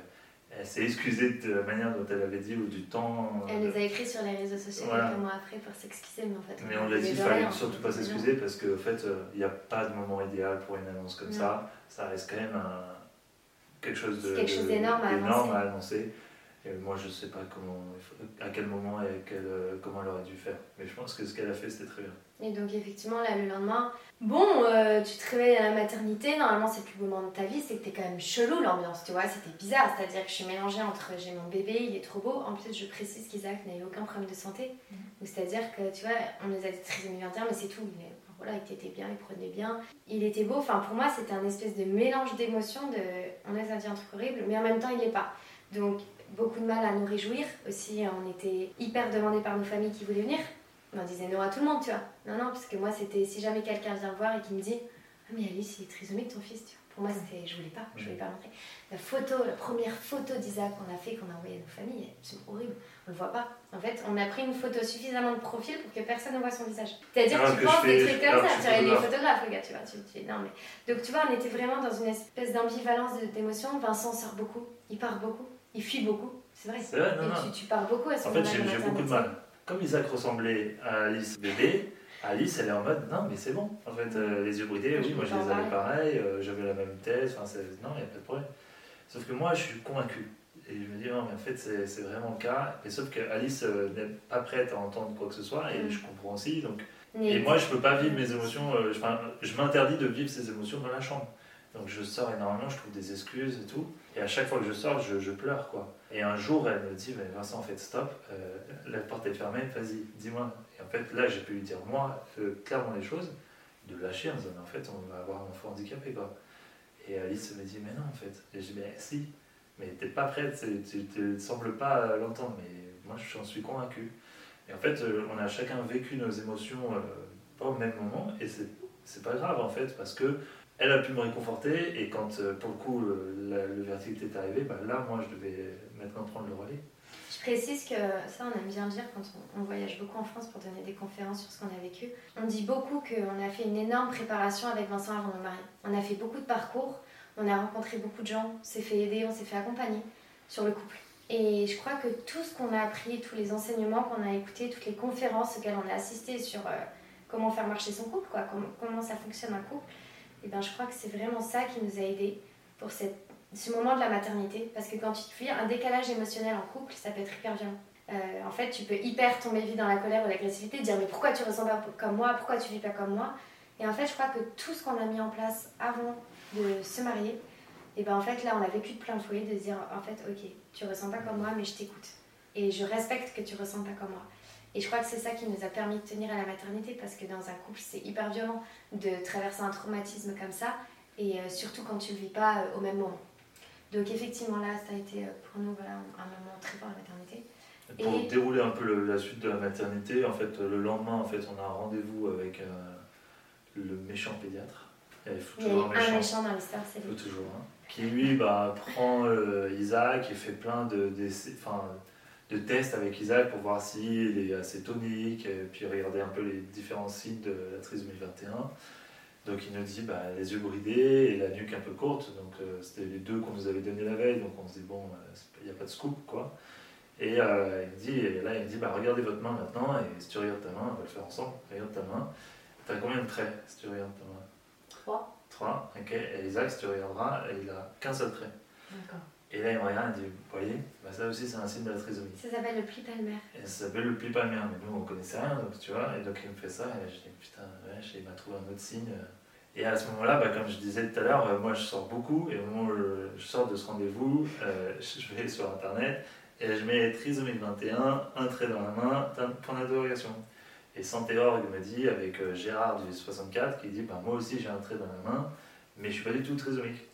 elle s'est excusée de la manière dont elle avait dit ou du temps. euh, Elle nous a écrit sur les réseaux sociaux Voilà. quelques mois après pour s'excuser, mais en fait. Mais on l'a dit, il fallait rien. surtout pas s'excuser parce qu'en fait, euh, il n'y a pas de moment idéal pour une annonce comme Non. ça. Ça reste quand même un- quelque chose de quelque chose d'énorme à à annoncer. Et moi, je sais pas comment, à quel moment et quel, euh, comment elle aurait dû faire. Mais je pense que ce qu'elle a fait, c'était très bien. Et donc, effectivement, là, le lendemain, bon, euh, tu te réveilles à la maternité, normalement, c'est le plus beau moment de ta vie, c'est que t'es quand même chelou l'ambiance, tu vois, c'était bizarre, c'est-à-dire que je suis mélangée entre j'ai mon bébé, il est trop beau, en plus, je précise qu'Isaac n'a eu aucun problème de santé, Donc, c'est-à-dire que, tu vois, on nous a dit 21, mais c'est tout, il est- voilà, il était bien, il prenait bien, il était beau, enfin, pour moi, c'était un espèce de mélange d'émotions, de, on a dit un truc horrible, mais en même temps, il est pas. Donc, beaucoup de mal à nous réjouir, aussi, on était hyper demandés par nos familles qui voulaient venir, on disait non à tout le monde, tu vois. Non, non, parce que moi, c'était si jamais quelqu'un vient voir et qui me dit Ah, mais Alice, il est trisomique ton fils, tu vois. Pour moi, c'était je voulais pas, je voulais pas montrer. La photo, la première photo d'Isaac qu'on a fait, qu'on a envoyée à nos familles, c'est horrible, on le voit pas. En fait, on a pris une photo suffisamment de profil pour que personne ne voit son visage. C'est-à-dire Alors que tu penses des trucs comme ça, tu suis vois, il est photographe. photographe, le gars, tu vois. Tu, tu- non, mais... Donc, tu vois, on était vraiment dans une espèce d'ambivalence d'émotions. Vincent sort beaucoup, il part beaucoup, il fuit beaucoup, c'est vrai. Non, non. tu, tu pars beaucoup à ce En fait, moment-là j'ai beaucoup de mal. Comme Isaac ressemblait à Alice bébé, Alice, elle est en mode non, mais c'est bon. En fait, euh, les yeux bridés, oui, moi je les avais pareil, euh, j'avais la même tête, enfin, non, il n'y a pas de problème. Sauf que moi, je suis convaincu. Et je me dis, non, mais en fait, c'est vraiment le cas. Mais sauf que Alice euh, n'est pas prête à entendre quoi que ce soit, et Mm. je comprends aussi. Donc, et moi, je peux pas vivre mes émotions, je, m'interdis de vivre ces émotions dans la chambre. Donc je sors énormément, je trouve des excuses et tout. Et à chaque fois que je sors, je, je pleure, quoi. Et un jour, elle me dit, mais Vincent, en fait, stop, la porte est fermée, vas-y, dis-moi. Et en fait, là, j'ai pu lui dire, moi, euh, clairement les choses, de lâcher en disant, en fait, on va avoir un enfant handicapé, quoi. Et Alice me dit, mais non, en fait. Et je dis, mais si, mais t'es pas prête, tu ne sembles pas l'entendre, mais moi, j'en suis convaincu. Et en fait, euh, on a chacun vécu nos émotions euh, pas au même moment, et c'est pas grave, en fait, parce que elle a pu me réconforter, et quand, euh, pour le coup, le, la- le verdict est arrivé, bah, là, moi, je devais maintenant prendre le relais. Je précise que ça, on aime bien le dire quand on, voyage beaucoup en France pour donner des conférences sur ce qu'on a vécu. On dit beaucoup qu'on a fait une énorme préparation avec Vincent avant nous marier. On a fait beaucoup de parcours, on a rencontré beaucoup de gens, on s'est fait aider, on s'est fait accompagner sur le couple. Et je crois que tout ce qu'on a appris, tous les enseignements qu'on a écoutés, toutes les conférences auxquelles on a assisté sur euh, comment faire marcher son couple, comment, ça fonctionne un couple, et ben je crois que c'est vraiment ça qui nous a aidés pour cette ce moment de la maternité, parce que quand tu te vis un décalage émotionnel en couple, ça peut être hyper violent. Euh, en fait, tu peux hyper tomber vite dans la colère ou l'agressivité, dire mais pourquoi tu ressens pas comme moi, pourquoi tu vis pas comme moi? Et en fait, je crois que tout ce qu'on a mis en place avant de se marier, et ben en fait là, on a vécu de plein fouet de dire en fait, ok, tu ressens pas comme moi, mais je t'écoute et je respecte que tu ressens pas comme moi. Et je crois que c'est ça qui nous a permis de tenir à la maternité, parce que dans un couple, c'est hyper violent de traverser un traumatisme comme ça, et euh, surtout quand tu le vis pas euh, au même moment. Donc effectivement là, ça a été euh, pour nous voilà, un moment très fort la maternité. Pour Et- dérouler un peu le- la suite de la maternité, en fait, le lendemain, en fait, on a un rendez-vous avec euh, le méchant pédiatre. Il y a un méchant. méchant dans l'histoire, c'est Il lui. toujours un. Qui lui bah, prend euh, Isaac et fait plein de tests avec Isaac pour voir s'il est assez tonique, et puis regarder un peu les différents signes de la trisomie 21. Donc il nous dit bah, les yeux bridés et la nuque un peu courte. Donc euh, c'était les deux qu'on nous avait donné la veille. Donc on se dit bon, euh, il n'y a pas de scoop quoi. Et euh, il me dit, et là, il me dit, bah, regardez votre main maintenant, et si tu regardes ta main, on va le faire ensemble, regarde ta main. T'as combien de traits si tu regardes ta main? Trois. Trois, ok. Et Isaac, si tu regarderas, il a qu'un seul trait. D'accord. Et là, il me regarde et dit, vous voyez, bah, ça aussi, c'est un signe de la trisomie. Ça s'appelle le pli palmaire. Et ça s'appelle le pli palmaire, mais nous, on connaissait rien, donc tu vois. Et donc, il me fait ça, et je dis, putain, ouais, il m'a trouvé un autre signe. Et à ce moment-là, bah, comme je disais tout à l'heure, euh, moi, je sors beaucoup, et au moment où je sors de ce rendez-vous, euh, [laughs] je vais sur Internet, et je mets trisomie 21, un trait dans la main, point d'interrogation. Et Santéorg me dit, avec euh, Gérard du 64, qui dit bah, Moi aussi j'ai un trait dans la main, mais je suis pas du tout trisomique.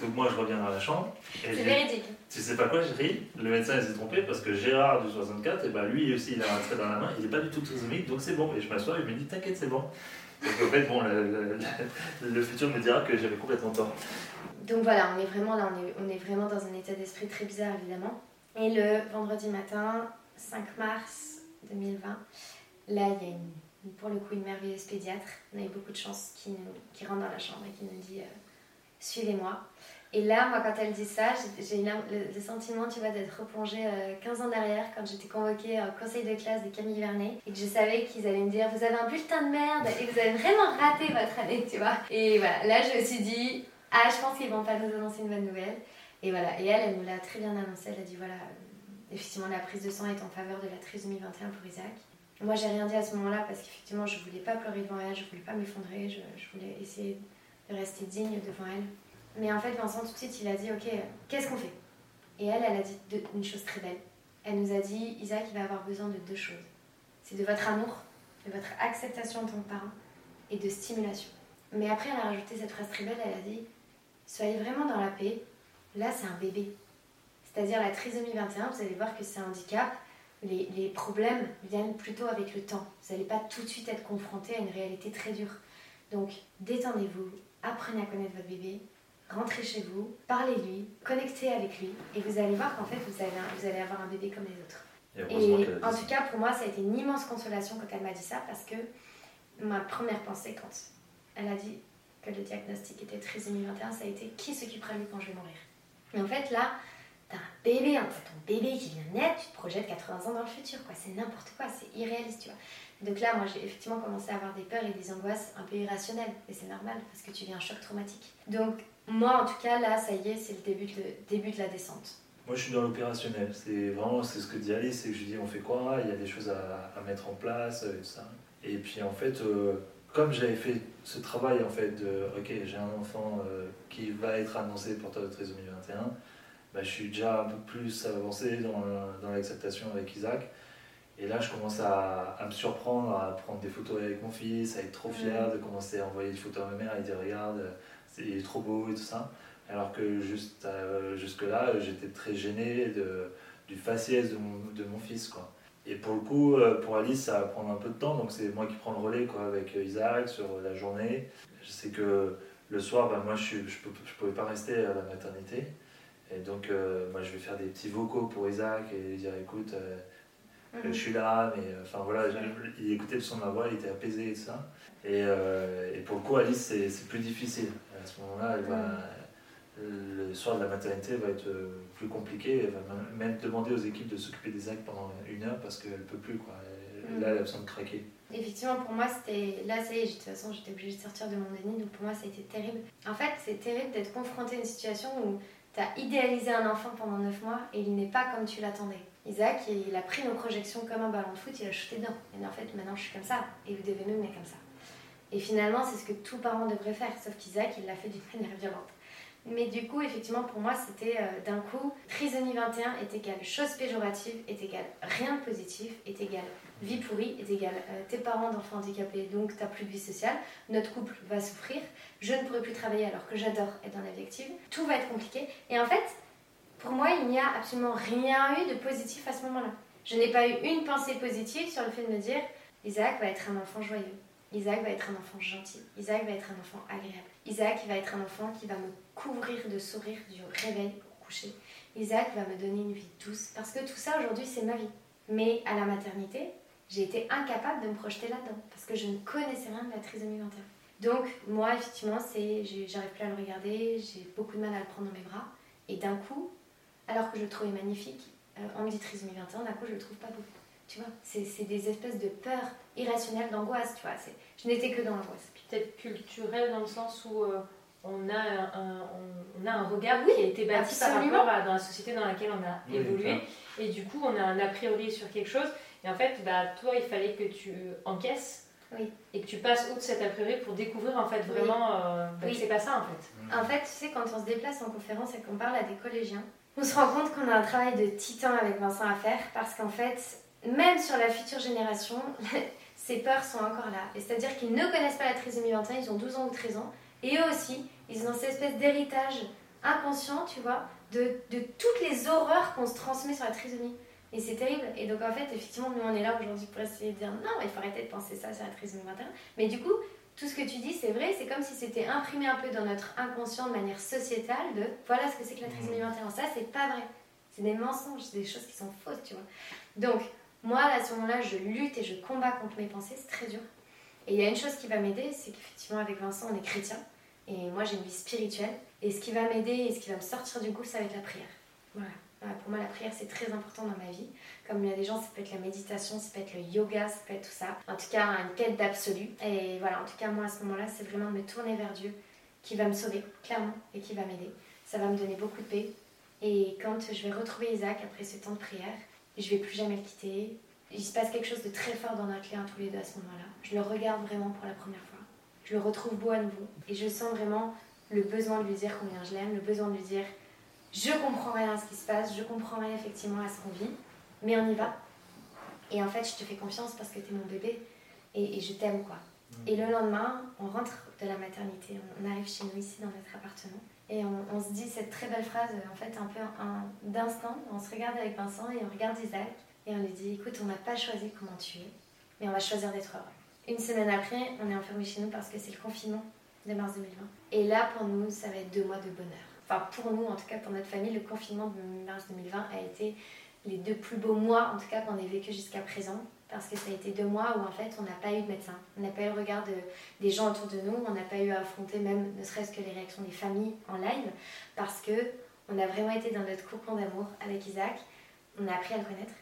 Donc moi je reviens dans la chambre. C'est véridique. Tu sais pas quoi, je ris. Le médecin s'est trompé parce que Gérard du 64, et bah, lui aussi il a un trait dans la main, il n'est pas du tout trisomique, donc c'est bon. Et je m'assois et il me dit T'inquiète, c'est bon. Donc en fait, bon, le, le futur me dira que j'avais complètement tort. Donc voilà, on est vraiment là, on est, on est vraiment dans un état d'esprit très bizarre évidemment. Et le vendredi matin, 5 mars 2020, là, il y a une, pour le coup une merveilleuse pédiatre. On a eu beaucoup de chance qui, nous, qui rentre dans la chambre et qui nous dit euh, Suivez-moi. Et là, moi, quand elle dit ça, j'ai le, le, sentiment, tu vois, d'être replongée 15 euh, ans derrière, quand j'étais convoquée au conseil de classe de Camille Vernet, et que je savais qu'ils allaient me dire Vous avez un bulletin de merde et vous avez vraiment raté votre année, tu vois. Et voilà, là, je me suis dit Ah, je pense qu'ils vont pas nous annoncer une bonne nouvelle. Et voilà, et elle, elle nous l'a très bien annoncé. Elle a dit voilà, euh, effectivement, la prise de sang est en faveur de la trisomie 21 pour Isaac. Moi, j'ai rien dit à ce moment-là parce qu'effectivement, je voulais pas pleurer devant elle, je voulais pas m'effondrer, je, voulais essayer de rester digne devant elle. Mais en fait, Vincent, tout de suite, il a dit Ok, qu'est-ce qu'on fait? Et elle, elle a dit une chose très belle. Elle nous a dit Isaac, il va avoir besoin de deux choses c'est de votre amour, de votre acceptation en tant que parent et de stimulation. Mais après, elle a rajouté cette phrase très belle elle a dit Soyez vraiment dans la paix, Là, c'est un bébé. C'est-à-dire la trisomie 21, vous allez voir que c'est un handicap. Les, les, problèmes viennent plutôt avec le temps. Vous n'allez pas tout de suite être confronté à une réalité très dure. Donc, détendez-vous, apprenez à connaître votre bébé, rentrez chez vous, parlez-lui, connectez avec lui, et vous allez voir qu'en fait, vous allez, vous allez avoir un bébé comme les autres. Et, en tout cas, pour moi, ça a été une immense consolation quand elle m'a dit ça, parce que ma première pensée, quand elle a dit que le diagnostic était trisomie 21, ça a été qui s'occupera de lui quand je vais mourir? Mais en fait, là, t'as un bébé, hein, t'as ton bébé qui vient naître, tu te projettes 80 ans dans le futur, quoi. C'est n'importe quoi, c'est irréaliste, tu vois. Donc là, moi, j'ai effectivement commencé à avoir des peurs et des angoisses un peu irrationnelles. Et c'est normal, parce que tu vis un choc traumatique. Donc, moi, en tout cas, là, ça y est, c'est le début de, la descente. Moi, je suis dans l'opérationnel. C'est vraiment c'est ce que dit Alice, c'est que je dis, on fait quoi? Il y a des choses à, mettre en place, et tout ça. Et puis, en fait, euh, comme j'avais fait ce travail en fait de ok j'ai un enfant euh, qui va être annoncé porteur de trisomie 21, bah, je suis déjà un peu plus avancé dans, dans l'acceptation avec Isaac. Et là je commence à, à, me surprendre, à prendre des photos avec mon fils, à être trop fier de commencer à envoyer des photos à ma mère et dire regarde, c'est trop beau et tout ça. Alors que juste, euh, jusque là j'étais très gêné de, du faciès de mon, de mon fils quoi. Et pour le coup, euh, pour Alice, ça va prendre un peu de temps, donc c'est moi qui prends le relais quoi, avec Isaac sur la journée. Je sais que le soir, bah, moi je ne je, je pouvais pas rester à la maternité. Et donc, euh, moi je vais faire des petits vocaux pour Isaac et lui dire écoute, euh, mhm. je suis là, mais enfin voilà, il écoutait le son de ma voix, il était apaisé et ça. Et, et pour le coup, Alice, c'est plus difficile. À ce moment-là, mhm le soir de la maternité va être euh, plus compliqué. Elle va même demander aux équipes de s'occuper actes pendant une heure parce qu'elle ne peut plus. Quoi. Mm. Là, elle a besoin de craquer. Effectivement, pour moi, c'était. Là, ça y est, de toute façon, j'étais obligée de sortir de mon déni, donc pour moi, ça a été terrible. En fait, c'est terrible d'être confrontée à une situation où tu as idéalisé un enfant pendant 9 mois et il n'est pas comme tu l'attendais. Isaac, il a pris nos projections comme un ballon de foot, il a shooté dedans. Et en fait, maintenant, je suis comme ça et vous devez m'aimer comme ça. Et finalement, c'est ce que tout parent devrait faire, sauf qu'Isaac, il l'a fait d'une [laughs] manière violente. Mais du coup, effectivement, pour moi, c'était euh, d'un coup, trisomie 21 est égal chose péjorative, est égal rien de positif, est égal vie pourrie, est égal euh, tes parents d'enfants handicapés, donc t'as plus de vie sociale, notre couple va souffrir, je ne pourrai plus travailler alors que j'adore être dans la tout va être compliqué. Et en fait, pour moi, il n'y a absolument rien eu de positif à ce moment-là. Je n'ai pas eu une pensée positive sur le fait de me dire Isaac va être un enfant joyeux. Isaac va être un enfant gentil. Isaac va être un enfant agréable. Isaac va être un enfant qui va me couvrir de sourires du réveil au coucher. Isaac va me donner une vie douce. Parce que tout ça aujourd'hui, c'est ma vie. Mais à la maternité, j'ai été incapable de me projeter là-dedans. Parce que je ne connaissais rien de la trisomie 21. Donc, moi, effectivement, c'est, j'arrive plus à le regarder, j'ai beaucoup de mal à le prendre dans mes bras. Et d'un coup, alors que je le trouvais magnifique, euh, on me dit trisomie 21, d'un coup, je le trouve pas beau. Tu vois, c'est des espèces de peurs irrationnelles, d'angoisse, tu vois. Je n'étais que dans l'angoisse. Peut-être culturel dans le sens où euh, on, a un, on, a un regard qui a été bâti par rapport à dans la société dans laquelle on a évolué. Et du coup, on a un a priori sur quelque chose. Et en fait, bah, toi, il fallait que tu encaisses oui. et que tu passes outre cet a priori pour découvrir en fait vraiment euh, bah, que c'est pas ça en fait. En fait, tu sais, quand on se déplace en conférence et qu'on parle à des collégiens, on se rend compte qu'on a un travail de titan avec Vincent à faire parce qu'en fait, même sur la future génération, [laughs] ces peurs sont encore là. C'est-à-dire qu'ils ne connaissent pas la trisomie 21, ils ont 12 ans ou 13 ans, et eux aussi, ils ont cette espèce d'héritage inconscient, tu vois, de, de toutes les horreurs qu'on se transmet sur la trisomie. Et c'est terrible. Et donc, en fait, effectivement, nous, on est là aujourd'hui pour essayer de dire non, il faut arrêter de penser ça sur la trisomie 21. Mais du coup, tout ce que tu dis, c'est vrai, c'est comme si c'était imprimé un peu dans notre inconscient de manière sociétale de voilà ce que c'est que la trisomie 21. Ça, c'est pas vrai. C'est des mensonges, c'est des choses qui sont fausses, tu vois. Donc, moi, à ce moment-là, je lutte et je combats contre mes pensées, c'est très dur. Et il y a une chose qui va m'aider, c'est qu'effectivement, avec Vincent, on est chrétien. Et moi, j'ai une vie spirituelle. Et ce qui va m'aider et ce qui va me sortir du goût, ça va être la prière. Voilà. Pour moi, la prière, c'est très important dans ma vie. Comme il y a des gens, ça peut être la méditation, ça peut être le yoga, ça peut être tout ça. En tout cas, une quête d'absolu. Et voilà, en tout cas, moi, à ce moment-là, c'est vraiment de me tourner vers Dieu qui va me sauver, clairement, et qui va m'aider. Ça va me donner beaucoup de paix. Et quand je vais retrouver Isaac après ce temps de prière, je vais plus jamais le quitter. Il se passe quelque chose de très fort dans notre lien tous les deux à ce moment-là. Je le regarde vraiment pour la première fois. Je le retrouve beau à nouveau. Et je sens vraiment le besoin de lui dire combien je l'aime, le besoin de lui dire je comprends rien à ce qui se passe, je comprends rien effectivement à ce qu'on vit, mais on y va. Et en fait, je te fais confiance parce que tu es mon bébé et, je t'aime quoi. Mm. Et le lendemain, on rentre de la maternité, on arrive chez nous ici dans notre appartement et on, se dit cette très belle phrase, en fait, un peu d'instant. On se regarde avec Vincent et on regarde Isaac et on lui dit écoute, on n'a pas choisi comment tu es, mais on va choisir d'être heureux. Une semaine après, on est enfermé chez nous parce que c'est le confinement de mars 2020. Et là, pour nous, ça va être deux mois de bonheur enfin pour nous, en tout cas pour notre famille, le confinement de mars 2020 a été les deux plus beaux mois, en tout cas qu'on ait vécu jusqu'à présent, parce que ça a été deux mois où en fait on n'a pas eu de médecin, on n'a pas eu le regard des gens autour de nous, on n'a pas eu à affronter même ne serait-ce que les réactions des familles en live, parce que on a vraiment été dans notre cocon d'amour avec Isaac, on a appris à le connaître,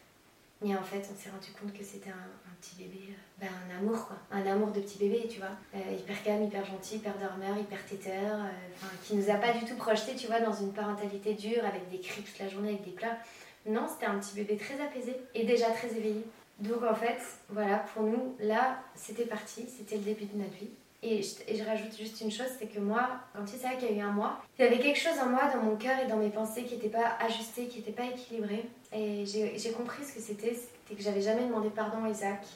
et en fait, on s'est rendu compte que c'était un, petit bébé, euh, ben, un amour quoi, un amour de petit bébé, tu vois, euh, hyper calme, hyper gentil, hyper dormeur, hyper têteur, euh, qui nous a pas du tout projeté, tu vois, dans une parentalité dure avec des cris toute la journée, avec des pleurs. Non, c'était un petit bébé très apaisé et déjà très éveillé. Donc en fait, voilà, pour nous, là, c'était parti, c'était le début de notre vie. Et je, rajoute juste une chose, c'est que moi, quand y a eu un mois, il y avait quelque chose en moi, dans mon cœur et dans mes pensées qui n'était pas ajusté, qui n'était pas équilibré. Et j'ai compris ce que c'était, c'était que j'avais jamais demandé pardon à Isaac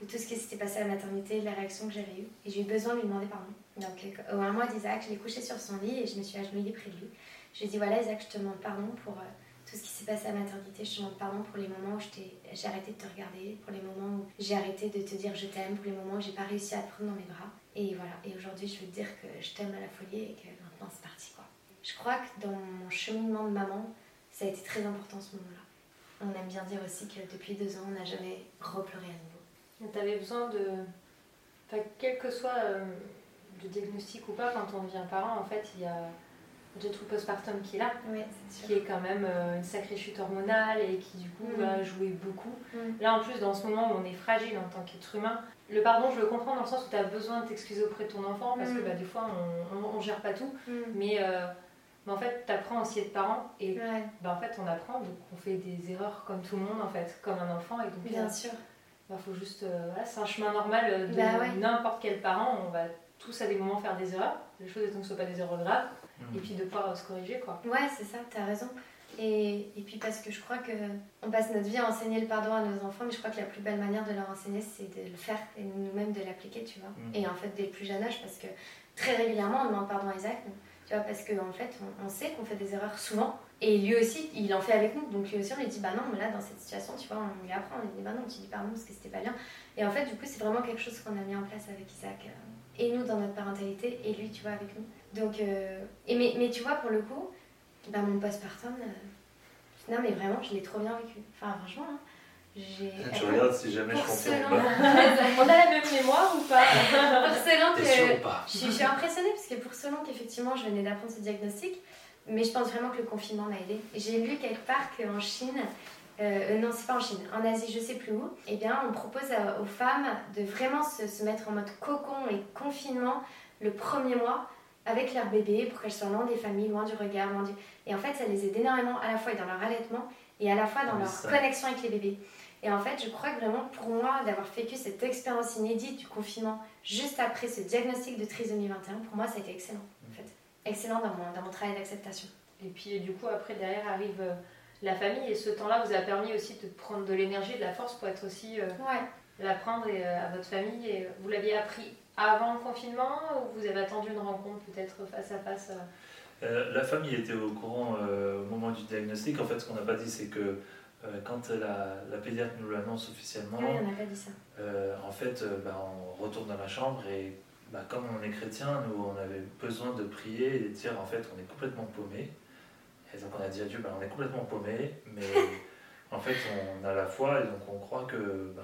de tout ce qui s'était passé à la maternité, de la réaction que j'avais eue. Et j'ai eu besoin de lui demander pardon. Donc au un mois d'Isaac, je l'ai couché sur son lit et je me suis agenouillée près de lui. Je lui ai dit voilà Isaac, je te demande pardon pour... Euh, tout ce qui s'est passé à la maternité. Je te demande pardon pour les moments où j'ai arrêté de te regarder, pour les moments où j'ai arrêté de te dire je t'aime, pour les moments où j'ai pas réussi à te prendre dans mes bras. Et voilà. Et aujourd'hui, je veux te dire que je t'aime à la folie et que maintenant c'est parti quoi. Je crois que dans mon cheminement de maman, ça a été très important ce moment-là. On aime bien dire aussi que depuis deux ans, on n'a jamais repleuré à nouveau. Tu avais besoin de. Enfin, quel que soit euh, le diagnostic ou pas, quand on devient parent, en fait, il y a de tout postpartum qui est là, qui est quand même euh, une sacrée chute hormonale et qui du coup mm. va jouer beaucoup. Mm. Là en plus dans ce moment où on est fragile en tant qu'être humain, le pardon je le comprends dans le sens où tu as besoin de t'excuser auprès de ton enfant parce que mm. bah, des fois on, on, gère pas tout, mais, euh, mais, en fait tu apprends aussi à être parent et bah, en fait on apprend donc on fait des erreurs comme tout le monde en fait, comme un enfant et donc bien sûr. Bah, faut juste, voilà, c'est un chemin normal de bah n'importe quel parent, on va tous à des moments faire des erreurs, les choses étant que ce ne pas des erreurs graves et puis de pouvoir se corriger quoi. Ouais, c'est ça, tu as raison. Et, et, puis parce que je crois que on passe notre vie à enseigner le pardon à nos enfants, mais je crois que la plus belle manière de leur enseigner, c'est de le faire et nous-mêmes de l'appliquer, tu vois. Mm. Et en fait, dès le plus jeune âge, parce que très régulièrement, on demande pardon à Isaac, tu vois, parce qu'en en fait, on, sait qu'on fait des erreurs souvent, et lui aussi, il en fait avec nous. Donc lui aussi, on lui dit, bah non, mais là, dans cette situation, tu vois, on lui apprend, on lui dit, bah non, tu dis pardon parce que c'était pas bien. Et en fait, du coup, c'est vraiment quelque chose qu'on a mis en place avec Isaac, euh, et nous dans notre parentalité, et lui, tu vois, avec nous. Donc, euh, et mais, mais, tu vois, pour le coup, bah, mon postpartum, euh, non mais vraiment, je l'ai trop bien vécu. Enfin, franchement, hein, j'ai. Tu regardes si jamais je confirme pas. On a la même mémoire ou pas? Pour selon que. Je, je, suis impressionnée parce que pour selon qu'effectivement je venais d'apprendre ce diagnostic, Mais je pense vraiment que le confinement m'a aidé. J'ai lu quelque part qu'en Chine, euh, non, c'est pas en Chine, en Asie, je sais plus où, eh bien, on propose aux femmes de vraiment se, se, mettre en mode cocon et confinement le premier mois avec leur bébé pour qu'elles soient loin des familles, loin du regard, loin du... Et en fait, ça les aide énormément à la fois dans leur allaitement et à la fois dans Oui, leur ça. connexion avec les bébés. Et en fait, je crois que vraiment, pour moi, d'avoir vécu cette expérience inédite du confinement juste après ce diagnostic de trisomie 21, pour moi, ça a été excellent. Excellent dans mon, dans mon travail d'acceptation. Et puis du coup, après, derrière arrive euh, la famille. Et ce temps-là vous a permis aussi de prendre de l'énergie, de la force pour être aussi euh, Ouais. l'apprendre et, euh, à votre famille. Et vous l'aviez appris avant le confinement ou vous avez attendu une rencontre peut-être face à face euh, Euh, la famille était au courant euh, au moment du diagnostic. En fait, ce qu'on n'a pas dit, c'est que euh, quand la, la pédiatre nous l'annonce officiellement, Ah oui, on n'a pas dit ça. euh, en fait, euh, bah, on retourne dans la chambre et bah, comme on est chrétien, nous, on avait besoin de prier et de dire en fait, on est complètement paumé. Et donc, on a dit à Dieu, bah, on est complètement paumé, mais [laughs] en fait, on a la foi et donc on croit que ben,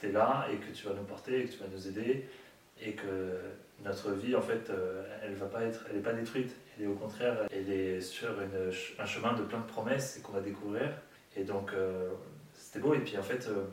tu es là et que tu vas nous porter et que tu vas nous aider et que notre vie, en fait, euh, elle va pas être, elle est pas détruite. Elle est au contraire, elle est sur une un chemin de plein de promesses qu'on va découvrir. Et donc, euh, c'était beau. Et puis, en fait, euh,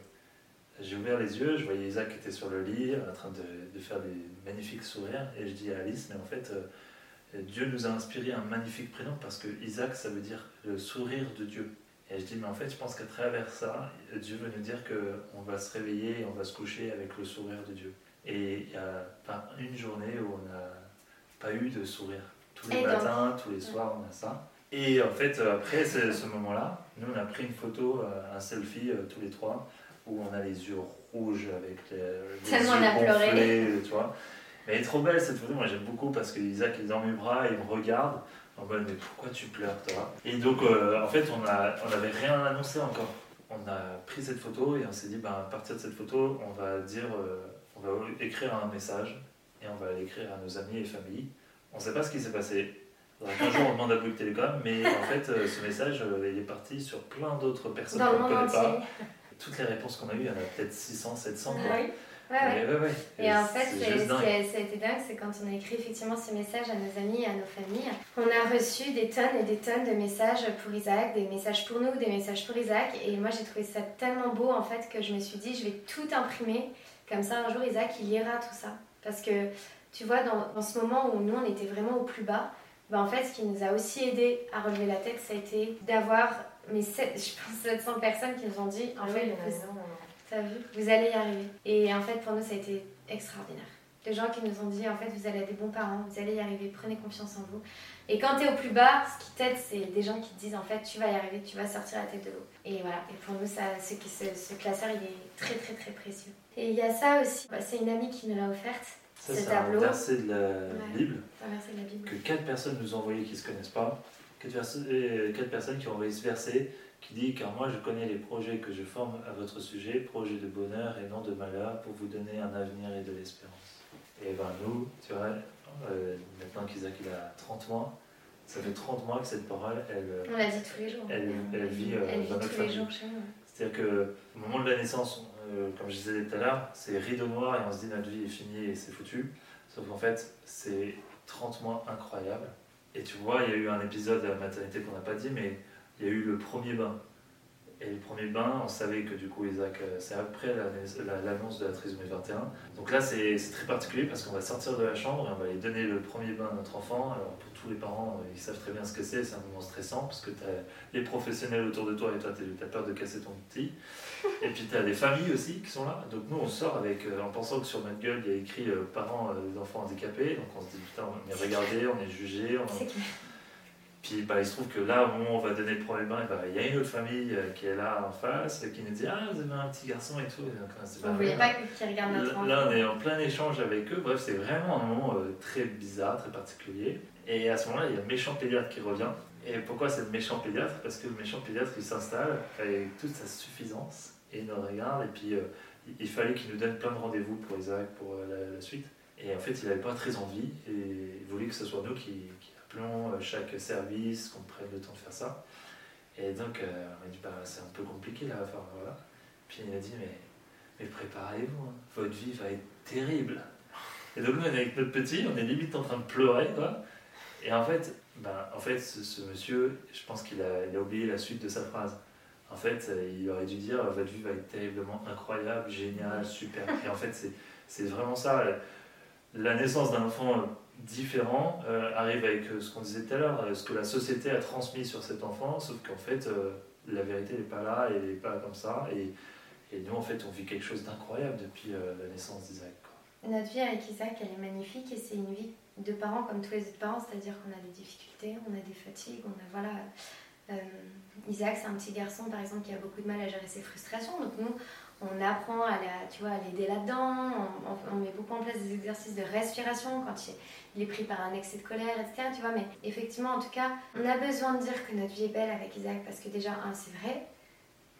j'ai ouvert les yeux, je voyais Isaac qui était sur le lit, en train de, de faire des magnifiques sourires. Et je dis à Alice, mais en fait, euh, Dieu nous a inspiré un magnifique prénom parce que Isaac, ça veut dire le sourire de Dieu. Et je dis, mais en fait, je pense qu'à travers ça, Dieu veut nous dire qu'on va se réveiller et on va se coucher avec le sourire de Dieu. Et il n'y a pas une journée où on n'a pas eu de sourire. Tous les Et donc matins, tous les soirs, on a ça. Et en fait, après ce, ce moment-là, nous, on a pris une photo, euh, un selfie, euh, tous les trois, où on a les yeux rouges avec les, les yeux gonflés, tu vois. Mais elle est trop belle cette photo, moi j'aime beaucoup parce que Isaac est dans mes bras, il me regarde en mode mais pourquoi tu pleures toi? Et donc euh, en fait on a on n'avait rien annoncé encore. On a pris cette photo et on s'est dit ben, à partir de cette photo on va dire euh, on va écrire un message et on va l'écrire à nos amis et familles. On ne sait pas ce qui s'est passé. Qu'un jour on demande à Bouygues Télécom, mais en fait euh, ce message il est parti sur plein d'autres personnes qu'on ne connaît pas. Toutes les réponses qu'on a eues, il y en a peut-être 600, 700 quoi. Oui. Ouais, ouais. Mais ouais, ouais. Et en fait, ce qui a, ça a été dingue, c'est quand on a écrit effectivement ces messages à nos amis, à nos familles, on a reçu des tonnes et des tonnes de messages pour Isaac, des messages pour nous, des messages pour Isaac. Et moi, j'ai trouvé ça tellement beau en fait que je me suis dit, je vais tout imprimer. Comme ça, un jour, Isaac, il lira tout ça. Parce que tu vois, dans, dans ce moment où nous, on était vraiment au plus bas, ben, en fait, ce qui nous a aussi aidé à relever la tête, ça a été d'avoir, mais sept- je pense, 700 personnes qui nous ont dit, en Ah fait, oui, il y en a vous- vu Vous allez y arriver. Et en fait, pour nous, ça a été extraordinaire. Des gens qui nous ont dit, en fait, vous allez être des bons parents, vous allez y arriver, prenez confiance en vous. Et quand tu es au plus bas, ce qui t'aide, c'est des gens qui te disent, en fait, tu vas y arriver, tu vas sortir la tête de l'eau. Et voilà. Et pour nous, ça, ce, qui- ce, ce classeur, il est très, très, très précieux. Et il y a ça aussi. Bah, c'est une amie qui nous l'a offerte, Ça, ce c'est un tableau. verset de la Ouais. Bible Un verset de la Bible. que quatre personnes nous ont envoyé qui ne se connaissent pas. Quatre, euh, quatre personnes qui ont envoyé ce verset qui dit Car moi je connais les projets que je forme à votre sujet, projets de bonheur et non de malheur, pour vous donner un avenir et de l'espérance. Et ben nous, tu vois, euh, maintenant qu'Isaac il a 30 mois, ça fait 30 mois que cette parole, elle, euh, On l'a dit tous les jours. Elle- elle vit, euh, Elle vit dans notre tous les jours chez nous. C'est-à-dire que au moment de la naissance, euh, comme je disais tout à l'heure, c'est rideau noir et on se dit notre vie est finie et c'est foutu. Sauf qu'en fait, c'est 30 mois incroyables. Et tu vois, il y a eu un épisode à la maternité qu'on n'a pas dit, mais il y a eu le premier bain. Et le premier bain, on savait que du coup, Isaac, euh, c'est après la- la- l'annonce de la trisomie 21. Donc là, c'est très particulier parce qu'on va sortir de la chambre et on va aller donner le premier bain à notre enfant. Alors pour tous les parents, euh, ils savent très bien ce que c'est, c'est un moment stressant parce que tu as les professionnels autour de toi et toi, tu as peur de casser ton petit. Et puis tu as des familles aussi qui sont là. Donc nous, on sort avec, euh, en pensant que sur notre gueule, il y a écrit parents euh, d'enfants handicapés. Donc on se dit, putain, on est regardé, on est jugé. On... Puis bah, il se trouve que là, au moment où on va donner le premier bain, bah, il y a une autre famille euh, qui est là en face, euh, qui nous dit Ah, vous avez un petit garçon et tout. Et donc, on bah, voulait ouais. pas qu'ils regardent notre enfant. Là, on est en plein échange avec eux. Bref, c'est vraiment un moment euh, très bizarre, très particulier. Et à ce moment-là, il y a le méchant pédiatre qui revient. Et pourquoi c'est le méchant pédiatre? Parce que le méchant pédiatre, il s'installe avec toute sa suffisance et il nous regarde. Et puis, euh, il- il fallait qu'il nous donne plein de rendez-vous pour Isaac, pour euh, la, la suite. Et en fait, il n'avait pas très envie et il voulait que ce soit nous qui, qui appelons euh, chaque service, qu'on prenne le temps de faire ça. Et donc, euh, on m'a dit, bah, c'est un peu compliqué là. Enfin, voilà. Puis il a dit, mais, mais préparez-vous, hein. votre vie va être terrible. Et donc, nous, on est avec notre petit, on est limite en train de pleurer, quoi. Et en fait, ben, en fait, ce, monsieur, je pense qu'il a, il a oublié la suite de sa phrase. En fait, il aurait dû dire votre vie va être terriblement incroyable, géniale, super. Et en fait, c'est vraiment ça. La naissance d'un enfant différent euh, arrive avec euh, ce qu'on disait tout à l'heure, euh, ce que la société a transmis sur cet enfant, sauf qu'en fait, la vérité n'est pas là, elle n'est pas comme ça. Et, et, nous, en fait, on vit quelque chose d'incroyable depuis la naissance d'Isaac. Notre vie avec Isaac, elle est magnifique et c'est une vie de parents comme tous les autres parents, c'est-à-dire qu'on a des difficultés, on a des fatigues, on a voilà. Isaac, c'est un petit garçon par exemple qui a beaucoup de mal à gérer ses frustrations, donc nous, on apprend à, tu vois, l'aider là-dedans, on, met beaucoup en place des exercices de respiration quand il, est pris par un excès de colère, etc. Tu vois, mais effectivement, en tout cas, on a besoin de dire que notre vie est belle avec Isaac parce que déjà, un, c'est vrai,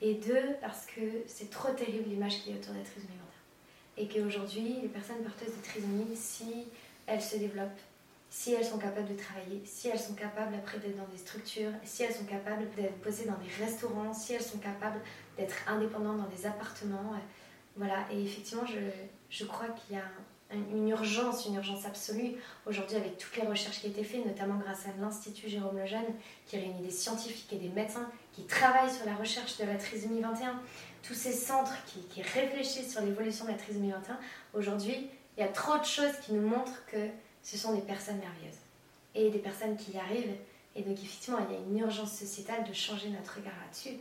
et deux, parce que c'est trop terrible l'image qui est autour de la trisomie 21. Et qu'aujourd'hui, les personnes porteuses de trisomie, si elles se développent, si elles sont capables de travailler, si elles sont capables après d'être dans des structures, si elles sont capables d'être posées dans des restaurants, si elles sont capables d'être indépendantes dans des appartements. Euh, voilà, et effectivement, je, je crois qu'il y a une urgence, une urgence absolue aujourd'hui avec toutes les recherches qui ont été faites, notamment grâce à l'Institut Jérôme Lejeune, qui réunit des scientifiques et des médecins qui travaillent sur la recherche de la trisomie 21, tous ces centres qui, qui réfléchissent sur l'évolution de la trisomie 21. Aujourd'hui, il y a trop de choses qui nous montrent que ce sont des personnes merveilleuses et des personnes qui y arrivent. Et donc effectivement, il y a une urgence sociétale de changer notre regard là-dessus,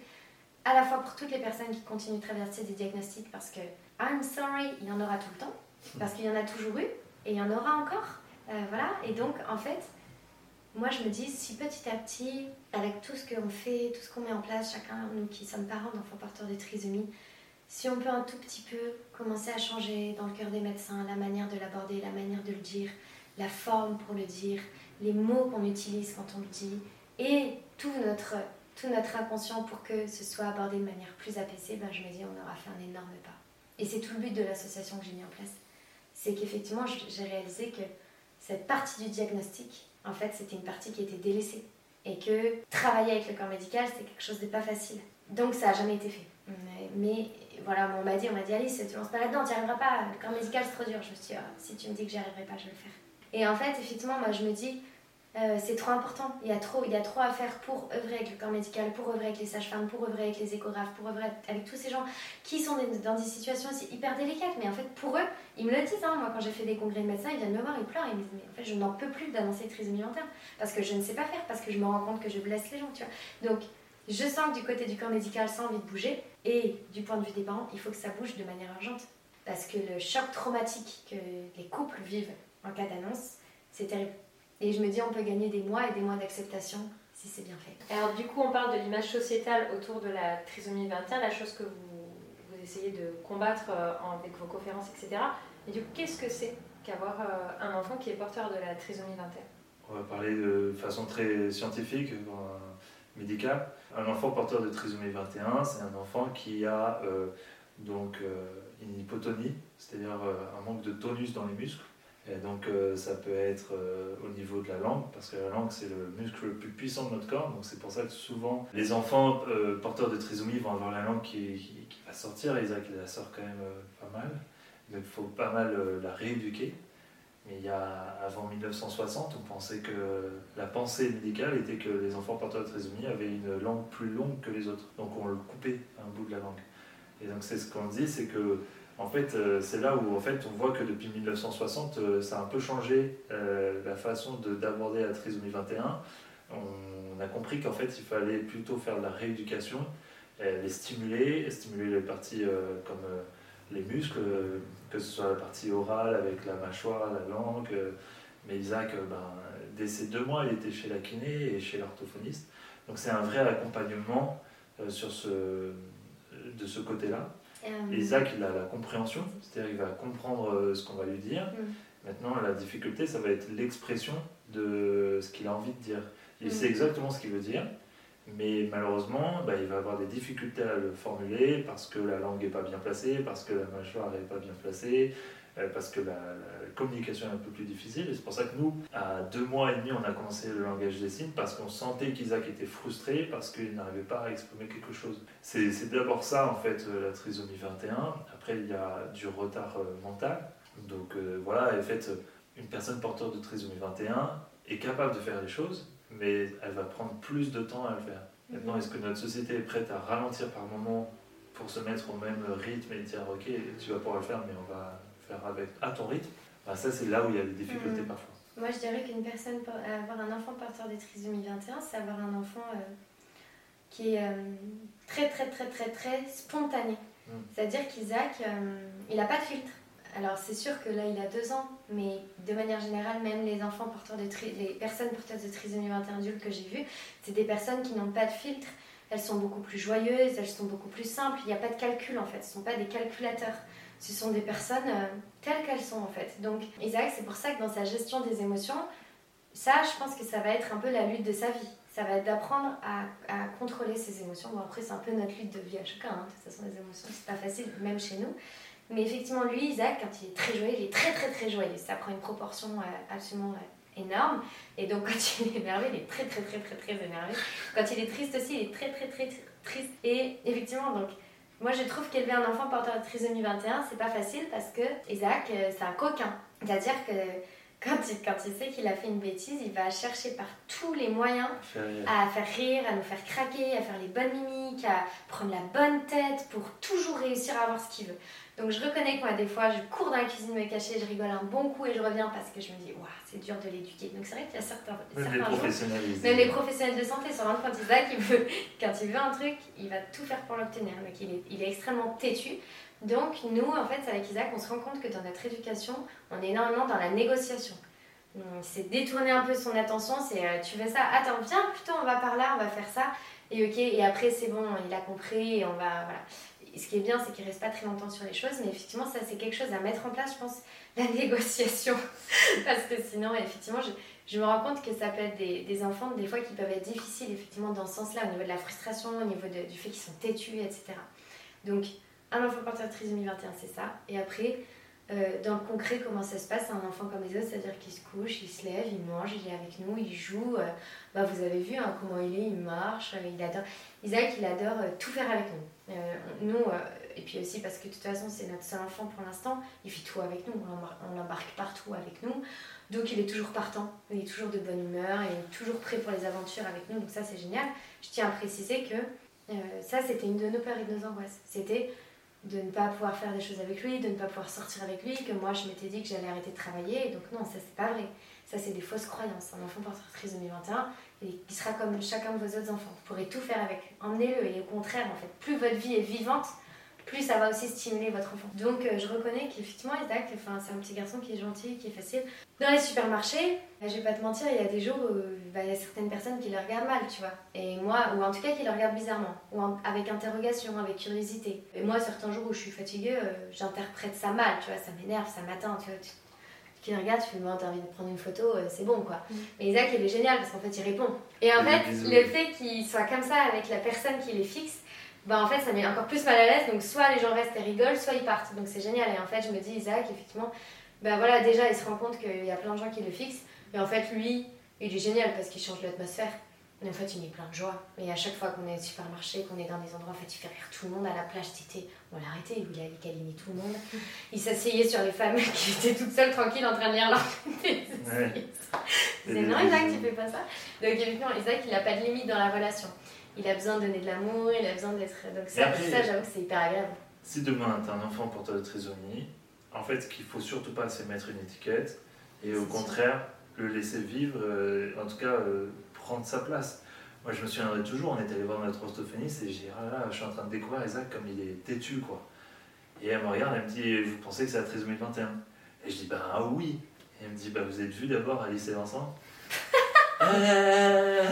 à la fois pour toutes les personnes qui continuent de traverser des diagnostics, parce que I'm sorry, il y en aura tout le temps, parce qu'il y en a toujours eu, et il y en aura encore. Euh, voilà, et donc en fait, moi je me dis, si petit à petit, avec tout ce qu'on fait, tout ce qu'on met en place, chacun, nous qui sommes parents d'enfants porteurs de trisomie, si on peut un tout petit peu commencer à changer dans le cœur des médecins la manière de l'aborder, la manière de le dire, la forme pour le dire, les mots qu'on utilise quand on le dit, et tout notre, tout notre inconscient pour que ce soit abordé de manière plus apaisée, ben je me dis on aura fait un énorme pas. Et c'est tout le but de l'association que j'ai mis en place. C'est qu'effectivement, j'ai réalisé que cette partie du diagnostic, en fait, c'était une partie qui était délaissée. Et que travailler avec le corps médical, c'est quelque chose de pas facile. Donc ça n'a jamais été fait. Mais, voilà, on m'a dit, on m'a dit Alice, tu lances pas là-dedans, tu n'y arriveras pas, le corps médical c'est trop dur. Je me suis dit, ah, si tu me dis que j'y arriverai pas, je vais le faire. Et en fait, effectivement, moi je me dis, euh, c'est trop important. Il y, a trop, il y a trop à faire pour œuvrer avec le corps médical, pour œuvrer avec les sages-femmes, pour œuvrer avec les échographes, pour œuvrer avec tous ces gens qui sont dans des situations aussi hyper délicates. Mais en fait, pour eux, ils me le disent. Hein. Moi, quand j'ai fait des congrès de médecins, ils viennent me voir, ils pleurent. Ils me disent Mais en fait, je n'en peux plus d'annoncer trisomie interne parce que je ne sais pas faire, parce que je me rends compte que je blesse les gens. Tu vois. Donc, je sens que du côté du corps médical, ça a envie de bouger. Et du point de vue des parents, il faut que ça bouge de manière urgente. Parce que le choc traumatique que les couples vivent en cas d'annonce, c'est terrible. Et je me dis, on peut gagner des mois et des mois d'acceptation si c'est bien fait. Alors, du coup, on parle de l'image sociétale autour de la trisomie 21, la chose que vous, vous essayez de combattre euh, avec vos conférences, etc. Et du coup, qu'est-ce que c'est qu'avoir euh, un enfant qui est porteur de la trisomie 21 On va parler de façon très scientifique, euh, médicale. Un enfant porteur de trisomie 21, c'est un enfant qui a donc une hypotonie, c'est-à-dire un manque de tonus dans les muscles et donc euh, ça peut être euh, au niveau de la langue, parce que la langue c'est le muscle le plus puissant de notre corps, donc c'est pour ça que souvent les enfants euh, porteurs de trisomie vont avoir la langue qui, va sortir, Isaac il la sort quand même pas mal, donc il faut pas mal la rééduquer. Mais il y a, avant 1960, on pensait que la pensée médicale était que les enfants porteurs de trisomie avaient une langue plus longue que les autres, donc on le coupait un bout de la langue. Et donc c'est ce qu'on dit, c'est que en fait, euh, c'est là où on voit que depuis 1960, euh, ça a un peu changé euh, la façon d'aborder la trisomie 21. On, a compris qu'en fait, il fallait plutôt faire de la rééducation, les stimuler, stimuler les parties comme les muscles, que ce soit la partie orale avec la mâchoire, la langue. mais Isaac, ben, dès ses deux mois, il était chez la kiné et chez l'orthophoniste. Donc c'est un vrai accompagnement de ce côté-là. Euh, Isaac, il a la compréhension, c'est-à-dire qu'il va comprendre euh, ce qu'on va lui dire. Mm. Maintenant, la difficulté, ça va être l'expression de ce qu'il a envie de dire. Il mm. sait exactement ce qu'il veut dire, mais malheureusement, bah, il va avoir des difficultés à le formuler parce que la langue n'est pas bien placée, parce que la mâchoire n'est pas bien placée, parce que la, communication est un peu plus difficile. Et c'est pour ça que nous, à deux mois et demi, on a commencé le langage des signes parce qu'on sentait qu'Isaac était frustré parce qu'il n'arrivait pas à exprimer quelque chose. C'est d'abord ça, en fait, euh, la trisomie 21. Après, il y a du retard euh, mental. Donc voilà, en fait, une personne porteur de trisomie 21 est capable de faire les choses, mais elle va prendre plus de temps à le faire. Maintenant, Mhm. est-ce que notre société est prête à ralentir par moment pour se mettre au même rythme et dire ok, tu vas pouvoir le faire, mais on va faire avec à ton rythme Bah, Ça, c'est là où il y a des difficultés Mhm. parfois. Moi, je dirais qu'une personne, pour avoir un enfant porteur de trisomie 21, c'est avoir un enfant euh, qui est euh, très, très, très, très, très spontané. Mm. C'est-à-dire qu'Isaac, euh, il n'a pas de filtre. Alors, c'est sûr que là, il a deux ans, mais de manière générale, même les enfants porteurs de tri- les personnes porteuses de trisomie 21 adultes que j'ai vues, c'est des personnes qui n'ont pas de filtre. Elles sont beaucoup plus joyeuses, elles sont beaucoup plus simples. Il n'y a pas de calcul en fait, ce ne sont pas des calculateurs. Ce sont des personnes euh, telles qu'elles sont en fait. Donc Isaac, c'est pour ça que dans sa gestion des émotions, ça, je pense que ça va être un peu la lutte de sa vie. Ça va être d'apprendre à, contrôler ses émotions. Bon, après, c'est un peu notre lutte de vie à chacun. hein. De toute façon, les émotions, c'est pas facile, même chez nous. Mais effectivement, lui, Isaac, quand il est très joyeux, il est très, très, très joyeux. Ça prend une proportion euh, absolument euh, énorme. Et donc, [laughs] quand il est énervé, il est très, très, très, très, très énervé. Quand il est triste aussi, il est très, très, très triste. Et effectivement, donc, moi, je trouve qu'élever un enfant porteur de trisomie 21, c'est pas facile parce que Isaac, euh, c'est un coquin. C'est-à-dire que quand il, quand il sait qu'il a fait une bêtise, il va chercher par tous les moyens à faire rire, à nous faire craquer, à faire les bonnes mimiques, à prendre la bonne tête pour toujours réussir à avoir ce qu'il veut. Donc je reconnais que moi, des fois, je cours dans la cuisine me cacher, je rigole un bon coup et je reviens parce que je me dis, waouh, c'est dur de l'éduquer. Donc c'est vrai qu'il y a certains, Même les certains jours, professionnels. même les professionnels de santé compte Isaac, il veut, quand il veut un truc, il va tout faire pour l'obtenir. Donc il est, il est extrêmement têtu. Donc nous, en fait, avec Isaac, on se rend compte que dans notre éducation, on est énormément dans la négociation. C'est détourner un peu son attention, c'est euh, tu veux ça, attends, viens plutôt, on va par là, on va faire ça, et ok, et après c'est bon, il a compris, et on va, voilà. Et ce qui est bien, c'est qu'il reste pas très longtemps sur les choses, mais effectivement, ça c'est quelque chose à mettre en place, je pense, [laughs] la négociation. [laughs] Parce que sinon, effectivement, je, me rends compte que ça peut être des, enfants, des fois, qui peuvent être difficiles, effectivement, dans ce sens-là, au niveau de la frustration, au niveau du fait qu'ils sont têtus, etc. Donc, un enfant porteur de trisomie 21, c'est ça. Et après, euh, dans le concret, comment ça se passe Un enfant comme les autres, c'est-à-dire qu'il se couche, il se lève, il mange, il est avec nous, il joue. euh, bah, vous avez vu hein, comment il est, il marche, euh, il adore. Isaac, il adore tout faire avec nous. Nous, et puis aussi parce que de toute façon, c'est notre seul enfant pour l'instant, il fait tout avec nous, on l'embar- on l'embarque partout avec nous. Donc il est toujours partant, il est toujours de bonne humeur, il est toujours prêt pour les aventures avec nous, donc ça c'est génial. Je tiens à préciser que ça c'était une de nos peurs et de nos angoisses. C'était de ne pas pouvoir faire des choses avec lui, de ne pas pouvoir sortir avec lui, que moi je m'étais dit que j'allais arrêter de travailler, donc non, ça c'est pas vrai. Ça c'est des fausses croyances. Un enfant porteur de trisomie 21, et il sera comme chacun de vos autres enfants. Vous pourrez tout faire avec. Emmenez-le, et au contraire, en fait, plus votre vie est vivante, plus ça va aussi stimuler votre enfant. Donc euh, je reconnais qu'effectivement Isaac, enfin, c'est un petit garçon qui est gentil, qui est facile. Dans les supermarchés, bah, je vais pas te mentir, il y a des jours où bah, il y a certaines personnes qui le regardent mal, tu vois. Et moi, ou en tout cas qui le regardent bizarrement, ou en- avec interrogation, avec curiosité. Et moi, certains jours où je suis fatiguée, euh, j'interprète ça mal, tu vois, ça m'énerve, ça m'atteint, tu vois. Tu, regardes, tu fais, bon, t'as envie de prendre une photo, euh, c'est bon, quoi. Mm. Mais Isaac, il est génial parce qu'en fait, il répond. Et en fait, le fait qu'il soit comme ça avec la personne qui les fixe, bah en fait ça met encore plus mal à l'aise. Donc soit les gens restent et rigolent soit ils partent. Donc c'est génial. Et en fait je me dis Isaac effectivement bah voilà déjà il se rend compte qu'il y a plein de gens qui le fixent. Et en fait lui il est génial parce qu'il change l'atmosphère. Et en fait il met plein de joie. Et à chaque fois qu'on est au supermarché qu'on est dans des endroits en fait il fait rire tout le monde à la plage. C'était on l'a arrêté il voulait aller câliner tout le monde. [laughs] Il s'asseyait sur les femmes [laughs] qui étaient toutes seules tranquilles en train de lire leur [laughs] Ouais. c'est non Isaac tu fais pas ça. Donc effectivement Isaac il a pas de limite dans la relation il a besoin de donner de l'amour, il a besoin d'être. Donc, ça, après- ça j'avoue que c'est hyper agréable. Si demain tu as un enfant porteur de trisomie, en fait, ce qu'il faut surtout pas, c'est mettre une étiquette et au contraire le laisser vivre, euh, en tout cas euh, prendre sa place. Moi, je me souviendrai toujours, on est allé voir notre orthophoniste et j'ai dit, ah là, je suis en train de découvrir Isaac comme il est têtu, quoi. Et elle me regarde, elle me dit, vous pensez que c'est la trisomie 21 Et je dis, bah ah oui. Et elle me dit, bah vous êtes vu d'abord Alice et Vincent? Euh,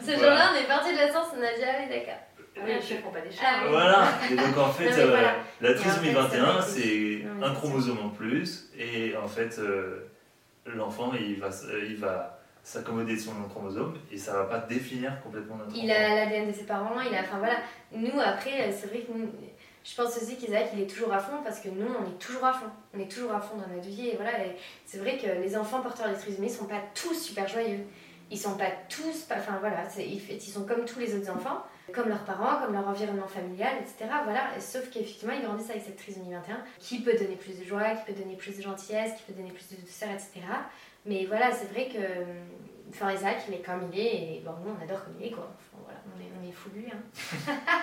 Ce Voilà. jour-là, on est parti de la science, on a dit, ah oui, d'accord. Oui, je ne prends pas des chats. Ah oui. Voilà, [laughs] et donc en fait, Non, euh, voilà. la trisomie en fait, 21, c'est un chromosome en plus, et en fait, euh, l'enfant, il va, s- euh, il va s'accommoder de son chromosome, et ça va pas définir complètement notre Il enfant. a l'ADN de ses parents, il a. Enfin voilà. Nous, après, c'est vrai que nous. Je pense aussi qu'Isaac, il est toujours à fond parce que nous, on est toujours à fond. On est toujours à fond dans notre vie. Et voilà. et c'est vrai que les enfants porteurs de trisomie sont pas tous super joyeux. Ils sont pas tous. pas- Enfin voilà. Ils, ils sont comme tous les autres enfants, comme leurs parents, comme leur environnement familial, etc. Voilà. Sauf qu'effectivement, ils grandissent avec cette trisomie 21 qui peut donner plus de joie, qui peut donner plus de gentillesse, qui peut donner plus de douceur, etc. Mais voilà, c'est vrai que. Enfin, Isaac, il est comme il est, et bon, nous, on adore comme il est, quoi. Enfin, voilà, on est, on est fou de lui. Hein. [laughs]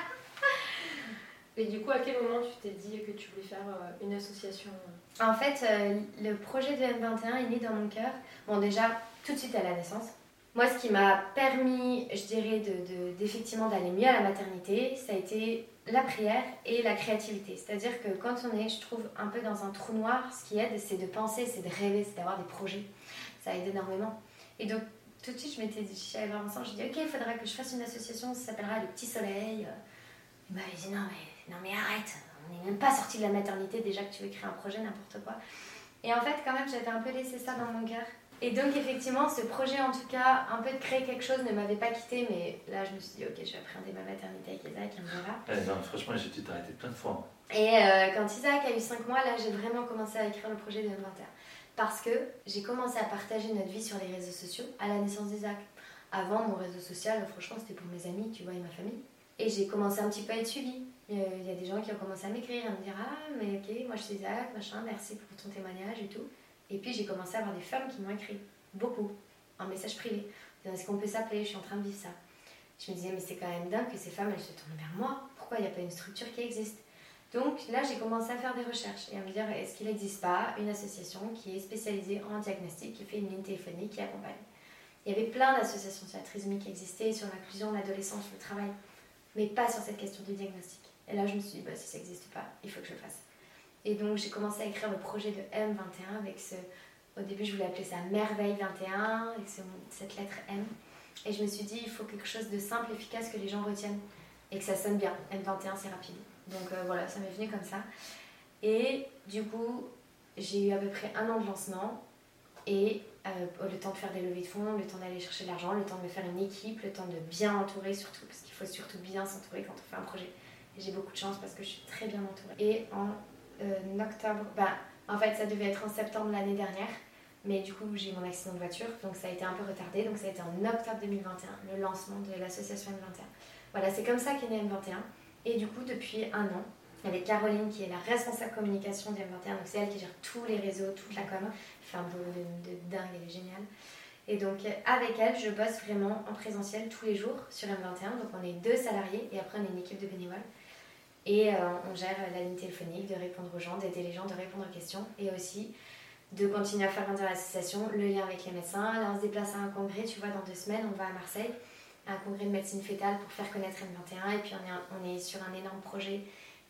Et du coup, à quel moment tu t'es dit que tu voulais faire euh, une association En fait, euh, le projet de M21 est né dans mon cœur. Bon, déjà, tout de suite à la naissance. Moi, ce qui m'a permis, je dirais, de, d'effectivement d'aller mieux à la maternité, ça a été la prière et la créativité. C'est-à-dire que quand on est, je trouve, un peu dans un trou noir, ce qui aide, c'est de penser, c'est de rêver, c'est d'avoir des projets. Ça aide énormément. Et donc, tout de suite, je m'étais dit, je voir Vincent, je dis, ok, il faudra que je fasse une association, ça s'appellera Le Petit Soleil. Il m'avait dit, non, mais non mais arrête, on n'est même pas sorti de la maternité déjà que tu veux créer un projet, n'importe quoi. Et en fait, quand même, j'avais un peu laissé ça dans mon cœur. Et donc, effectivement, ce projet, en tout cas, un peu de créer quelque chose, ne m'avait pas quitté, mais là, je me suis dit, ok, je vais appréhender ma maternité avec Isaac, et on verra. Eh non, franchement, j'ai dû t'arrêter plein de fois. Et euh, quand Isaac a eu 5 mois, là, j'ai vraiment commencé à écrire le projet de M21. Parce que j'ai commencé à partager notre vie sur les réseaux sociaux à la naissance d'Isaac. Avant, mon réseau social, franchement, c'était pour mes amis, tu vois, et ma famille. Et j'ai commencé un petit peu à être suivie. Il y a des gens qui ont commencé à m'écrire, à me dire Ah, mais ok, moi je suis Isaac, machin, merci pour ton témoignage et tout. Et puis j'ai commencé à avoir des femmes qui m'ont écrit, beaucoup, en message privé. Est-ce qu'on peut s'appeler? Je suis en train de vivre ça. Je me disais, mais c'est quand même dingue que ces femmes, elles se tournent vers moi. Pourquoi il n'y a pas une structure qui existe? Donc là, j'ai commencé à faire des recherches et à me dire, est-ce qu'il n'existe pas une association qui est spécialisée en diagnostic, qui fait une ligne téléphonique, qui accompagne? Il y avait plein d'associations sur qui existaient, sur l'inclusion, l'adolescence, le travail, mais pas sur cette question du diagnostic. Et là, je me suis dit, bah, si ça n'existe pas, il faut que je le fasse. Et donc, j'ai commencé à écrire le projet de M21 avec ce. Au début, je voulais appeler ça Merveille 21, avec cette lettre M. Et je me suis dit, il faut quelque chose de simple, efficace, que les gens retiennent. Et que ça sonne bien. M21, c'est rapide. Donc euh, voilà, ça m'est venu comme ça. Et du coup, j'ai eu à peu près un an de lancement. Et euh, le temps de faire des levées de fonds, le temps d'aller chercher de l'argent, le temps de me faire une équipe, le temps de bien entourer surtout, parce qu'il faut surtout bien s'entourer quand on fait un projet j'ai beaucoup de chance parce que je suis très bien entourée. Et euh, octobre, bah, en fait, ça devait être en septembre l'année dernière. Mais du coup, j'ai eu mon accident de voiture, donc ça a été un peu retardé. Donc ça a été en octobre 2021, le lancement de l'association M21. Voilà, c'est comme ça qu'est né M21. Et du coup, depuis un an, avec Caroline, qui est la responsable communication de M21, donc c'est elle qui gère tous les réseaux, toute la com, fait un boulot de, de dingue, elle est géniale. Et donc, avec elle, je bosse vraiment en présentiel tous les jours sur M21. Donc, on est deux salariés et après, on est une équipe de bénévoles. Et euh, on gère la ligne téléphonique, de répondre aux gens, d'aider les gens, de répondre aux questions. Et aussi de continuer à faire grandir l'association, le lien avec les médecins. Là, on se déplace à un congrès, tu vois, dans deux semaines, on va à Marseille, un congrès de médecine fétale pour faire connaître M21. Et puis, on est, on est sur un énorme projet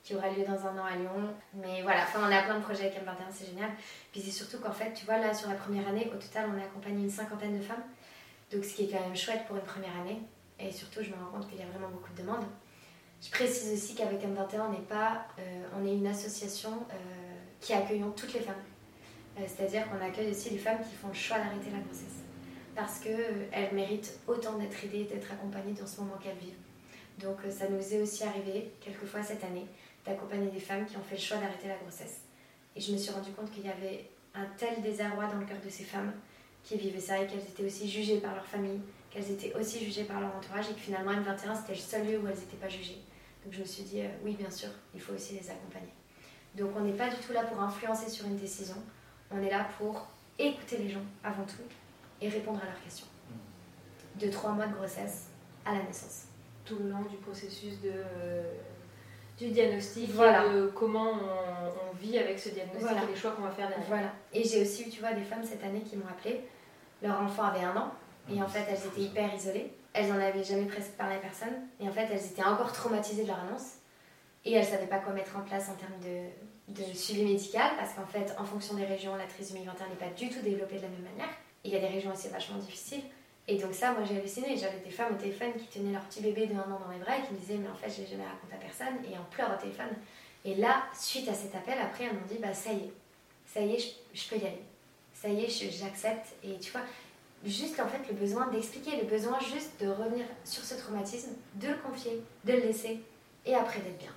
qui aura lieu dans un an à Lyon. Mais voilà, enfin, on a plein de projets avec M21, c'est génial. Puis c'est surtout qu'en fait, tu vois, là, sur la première année, au total, on a accompagné une cinquantaine de femmes. Donc, ce qui est quand même chouette pour une première année. Et surtout, je me rends compte qu'il y a vraiment beaucoup de demandes. Je précise aussi qu'avec M21, on n'est pas, euh, on est une association euh, qui accueillons toutes les femmes. Euh, c'est-à-dire qu'on accueille aussi les femmes qui font le choix d'arrêter la grossesse. Parce qu'elles méritent autant d'être aidées, d'être accompagnées dans ce moment qu'elles vivent. Donc ça nous est aussi arrivé, quelquefois cette année, d'accompagner des femmes qui ont fait le choix d'arrêter la grossesse. Et je me suis rendu compte qu'il y avait un tel désarroi dans le cœur de ces femmes qui vivaient ça et qu'elles étaient aussi jugées par leur famille, qu'elles étaient aussi jugées par leur entourage et que finalement M21 c'était le seul lieu où elles n'étaient pas jugées. Donc je me suis dit, euh, oui, bien sûr, il faut aussi les accompagner. Donc on n'est pas du tout là pour influencer sur une décision, on est là pour écouter les gens avant tout et répondre à leurs questions. De trois mois de grossesse à la naissance. Tout le long du processus de, du diagnostic, voilà. de comment on, vit avec ce diagnostic et les choix qu'on va faire derrière. Voilà. Et j'ai aussi eu, tu vois, des femmes cette année qui m'ont appelé. Leur enfant avait un an et en fait elles étaient hyper isolées elles n'en avaient jamais presque parlé à personne. Et en fait, elles étaient encore traumatisées de leur annonce. Et elles ne savaient pas quoi mettre en place en termes de, suivi médical, parce qu'en fait, en fonction des régions, la trisomie 21 n'est pas du tout développée de la même manière. Il y a des régions aussi vachement difficiles. Et donc ça, moi j'ai halluciné. J'avais des femmes au téléphone qui tenaient leur petit bébé de un an dans les bras et qui me disaient, mais en fait, je l'ai jamais raconté à personne. Et en pleurs au téléphone. Et là, suite à cet appel, après, elles m'ont dit, bah ça y est, ça y est, je peux y aller. Ça y est, j'accepte. Et tu vois, juste en fait le besoin d'expliquer, le besoin juste de revenir sur ce traumatisme, de le confier, de le laisser et après d'être bien.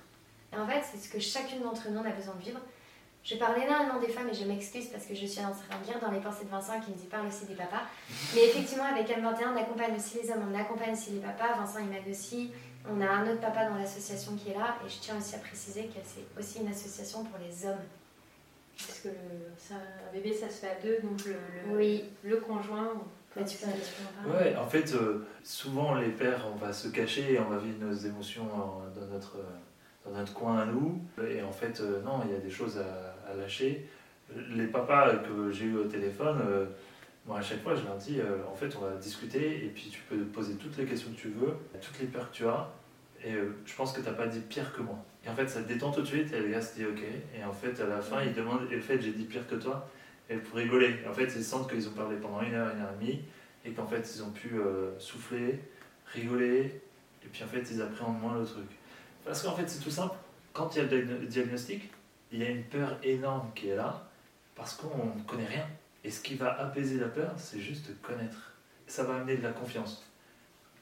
Et en fait, c'est ce que chacune d'entre nous a besoin de vivre. Je parle énormément des femmes et je m'excuse parce que je suis en train de lire dans les pensées de Vincent qui me dit parle aussi des papas. Mais effectivement, avec M21, on accompagne aussi les hommes, on accompagne aussi les papas. Vincent, il m'aide aussi. On a un autre papa dans l'association qui est là et je tiens aussi à préciser que c'est aussi une association pour les hommes. Parce que le- ça- un bébé, ça se fait à deux, donc le, le, Oui. le conjoint. Tu peux- tu peux en Ouais, en fait, euh, souvent les pères, on va se cacher et on va vivre nos émotions en- dans notre, dans notre coin à nous. Et en fait, euh, non, il y a des choses à, à lâcher. Les papas que j'ai eu au téléphone, euh, moi à chaque fois, je leur dis, euh, en fait, on va discuter et puis tu peux poser toutes les questions que tu veux, toutes les peurs que tu as. Et euh, je pense que tu n'as pas dit pire que moi. Et en fait, ça te détend tout de suite et le gars se dit ok. Et en fait, à la fin, il demande, et le fait, j'ai dit pire que toi. Et pour rigoler. En fait, ils sentent qu'ils ont parlé pendant une heure, une heure et demie et qu'en fait ils ont pu euh, souffler, rigoler, et puis en fait ils appréhendent moins le truc. Parce qu'en fait c'est tout simple, quand il y a le diagno- diagnostic, il y a une peur énorme qui est là, parce qu'on ne connaît rien. Et ce qui va apaiser la peur, c'est juste connaître. Ça va amener de la confiance.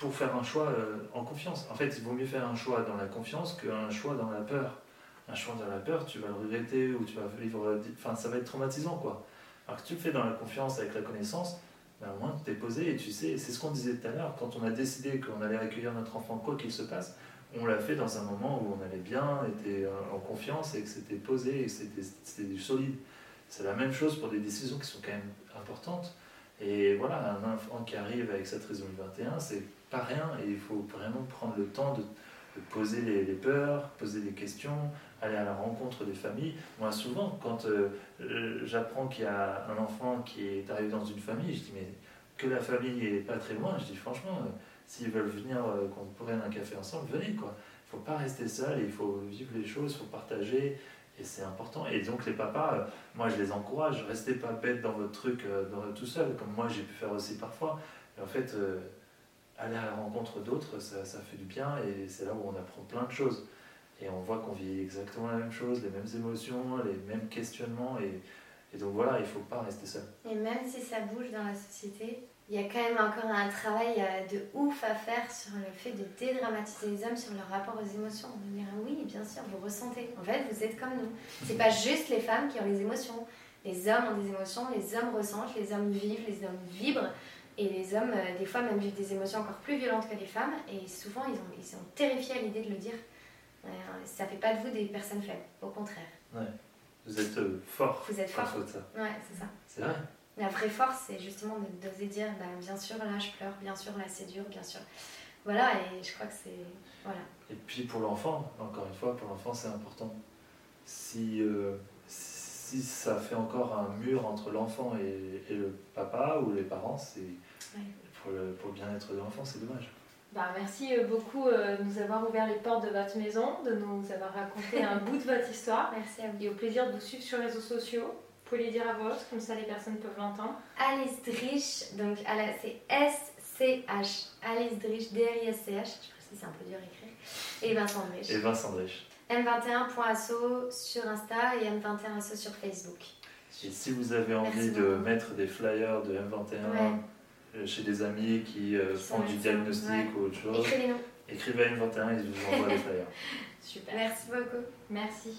Pour faire un choix euh, en confiance. En fait, il vaut mieux faire un choix dans la confiance qu'un choix dans la peur. Un choix dans la peur, tu vas le regretter ou tu vas vivre. Enfin, ça va être traumatisant quoi. Alors que tu le fais dans la confiance avec la connaissance, ben, au moins tu t'es posé et tu sais, c'est ce qu'on disait tout à l'heure, quand on a décidé qu'on allait accueillir notre enfant quoi qu'il se passe, on l'a fait dans un moment où on allait bien, était euh, en confiance et que c'était posé et que c'était solide. C'est la même chose pour des décisions qui sont quand même importantes. Et voilà, un enfant qui arrive avec cette trisomie 21, c'est pas rien et il faut vraiment prendre le temps de, poser les, peurs, poser des questions, aller à la rencontre des familles. Moi, souvent, quand euh, euh, j'apprends qu'il y a un enfant qui est arrivé dans une famille, je dis mais que la famille est pas très loin, je dis franchement, euh, s'ils veulent venir, qu'on prenne un café ensemble, venez quoi. Il faut pas rester seul, il faut vivre les choses, il faut partager, et c'est important. Et donc les papas, moi je les encourage, restez pas bêtes dans votre truc dans- tout seul, comme moi j'ai pu faire aussi parfois. En fait, aller à la rencontre d'autres, ça, ça fait du bien, et c'est là où on apprend plein de choses. Et on voit qu'on vit exactement la même chose, les mêmes émotions, les mêmes questionnements, et, et donc voilà, il faut pas rester seul. Et même si ça bouge dans la société, il y a quand même encore un travail euh, de ouf à faire sur le fait de dédramatiser les hommes sur leur rapport aux émotions. De dire oui, bien sûr, vous ressentez. En fait, vous êtes comme nous. C'est pas juste les femmes qui ont les émotions. Les hommes ont des émotions, les hommes ressentent, les hommes vivent, les hommes vibrent. Et les hommes, euh, des fois, même vivent des émotions encore plus violentes que les femmes. Et souvent, ils, ont, ils sont terrifiés à l'idée de le dire. Euh, ça fait pas de vous des personnes faibles. Au contraire. Vous êtes euh, fort Vous êtes fort. ça. Ouais, c'est ça. C'est vrai. La vraie force, c'est justement d'oser dire, bah, bien sûr, là, je pleure, bien sûr, là, c'est dur, bien sûr. Voilà, et je crois que c'est... Voilà. Et puis pour l'enfant, encore une fois, pour l'enfant c'est important. Si, euh, si ça fait encore un mur entre l'enfant et, et le papa ou les parents, c'est Ouais. pour, le, pour le bien-être de l'enfant, c'est dommage. Bah, merci euh, beaucoup euh, de nous avoir ouvert les portes de votre maison, de nous avoir raconté un bout de votre histoire. Merci à vous. Et au plaisir de vous suivre sur les réseaux sociaux. Vous pouvez les dire à voix haute, comme ça les personnes peuvent l'entendre. Alice Drich, donc c'est S-C-H. Alice Drich, D-R-I-S-C-H. Je précise, c'est un peu dur à écrire. Et Vincent Drich. Et Vincent Drich. M21.asso sur Insta et M21asso sur Facebook. Et si vous avez envie Merci de beaucoup. mettre des flyers de M21 Ouais. euh, chez des amis qui euh, Qui font du diagnostic ouais. ou autre chose, Écrivez-nous. écrivez à M21, ils vous envoient des flyers. [laughs] Super. Merci beaucoup. Merci.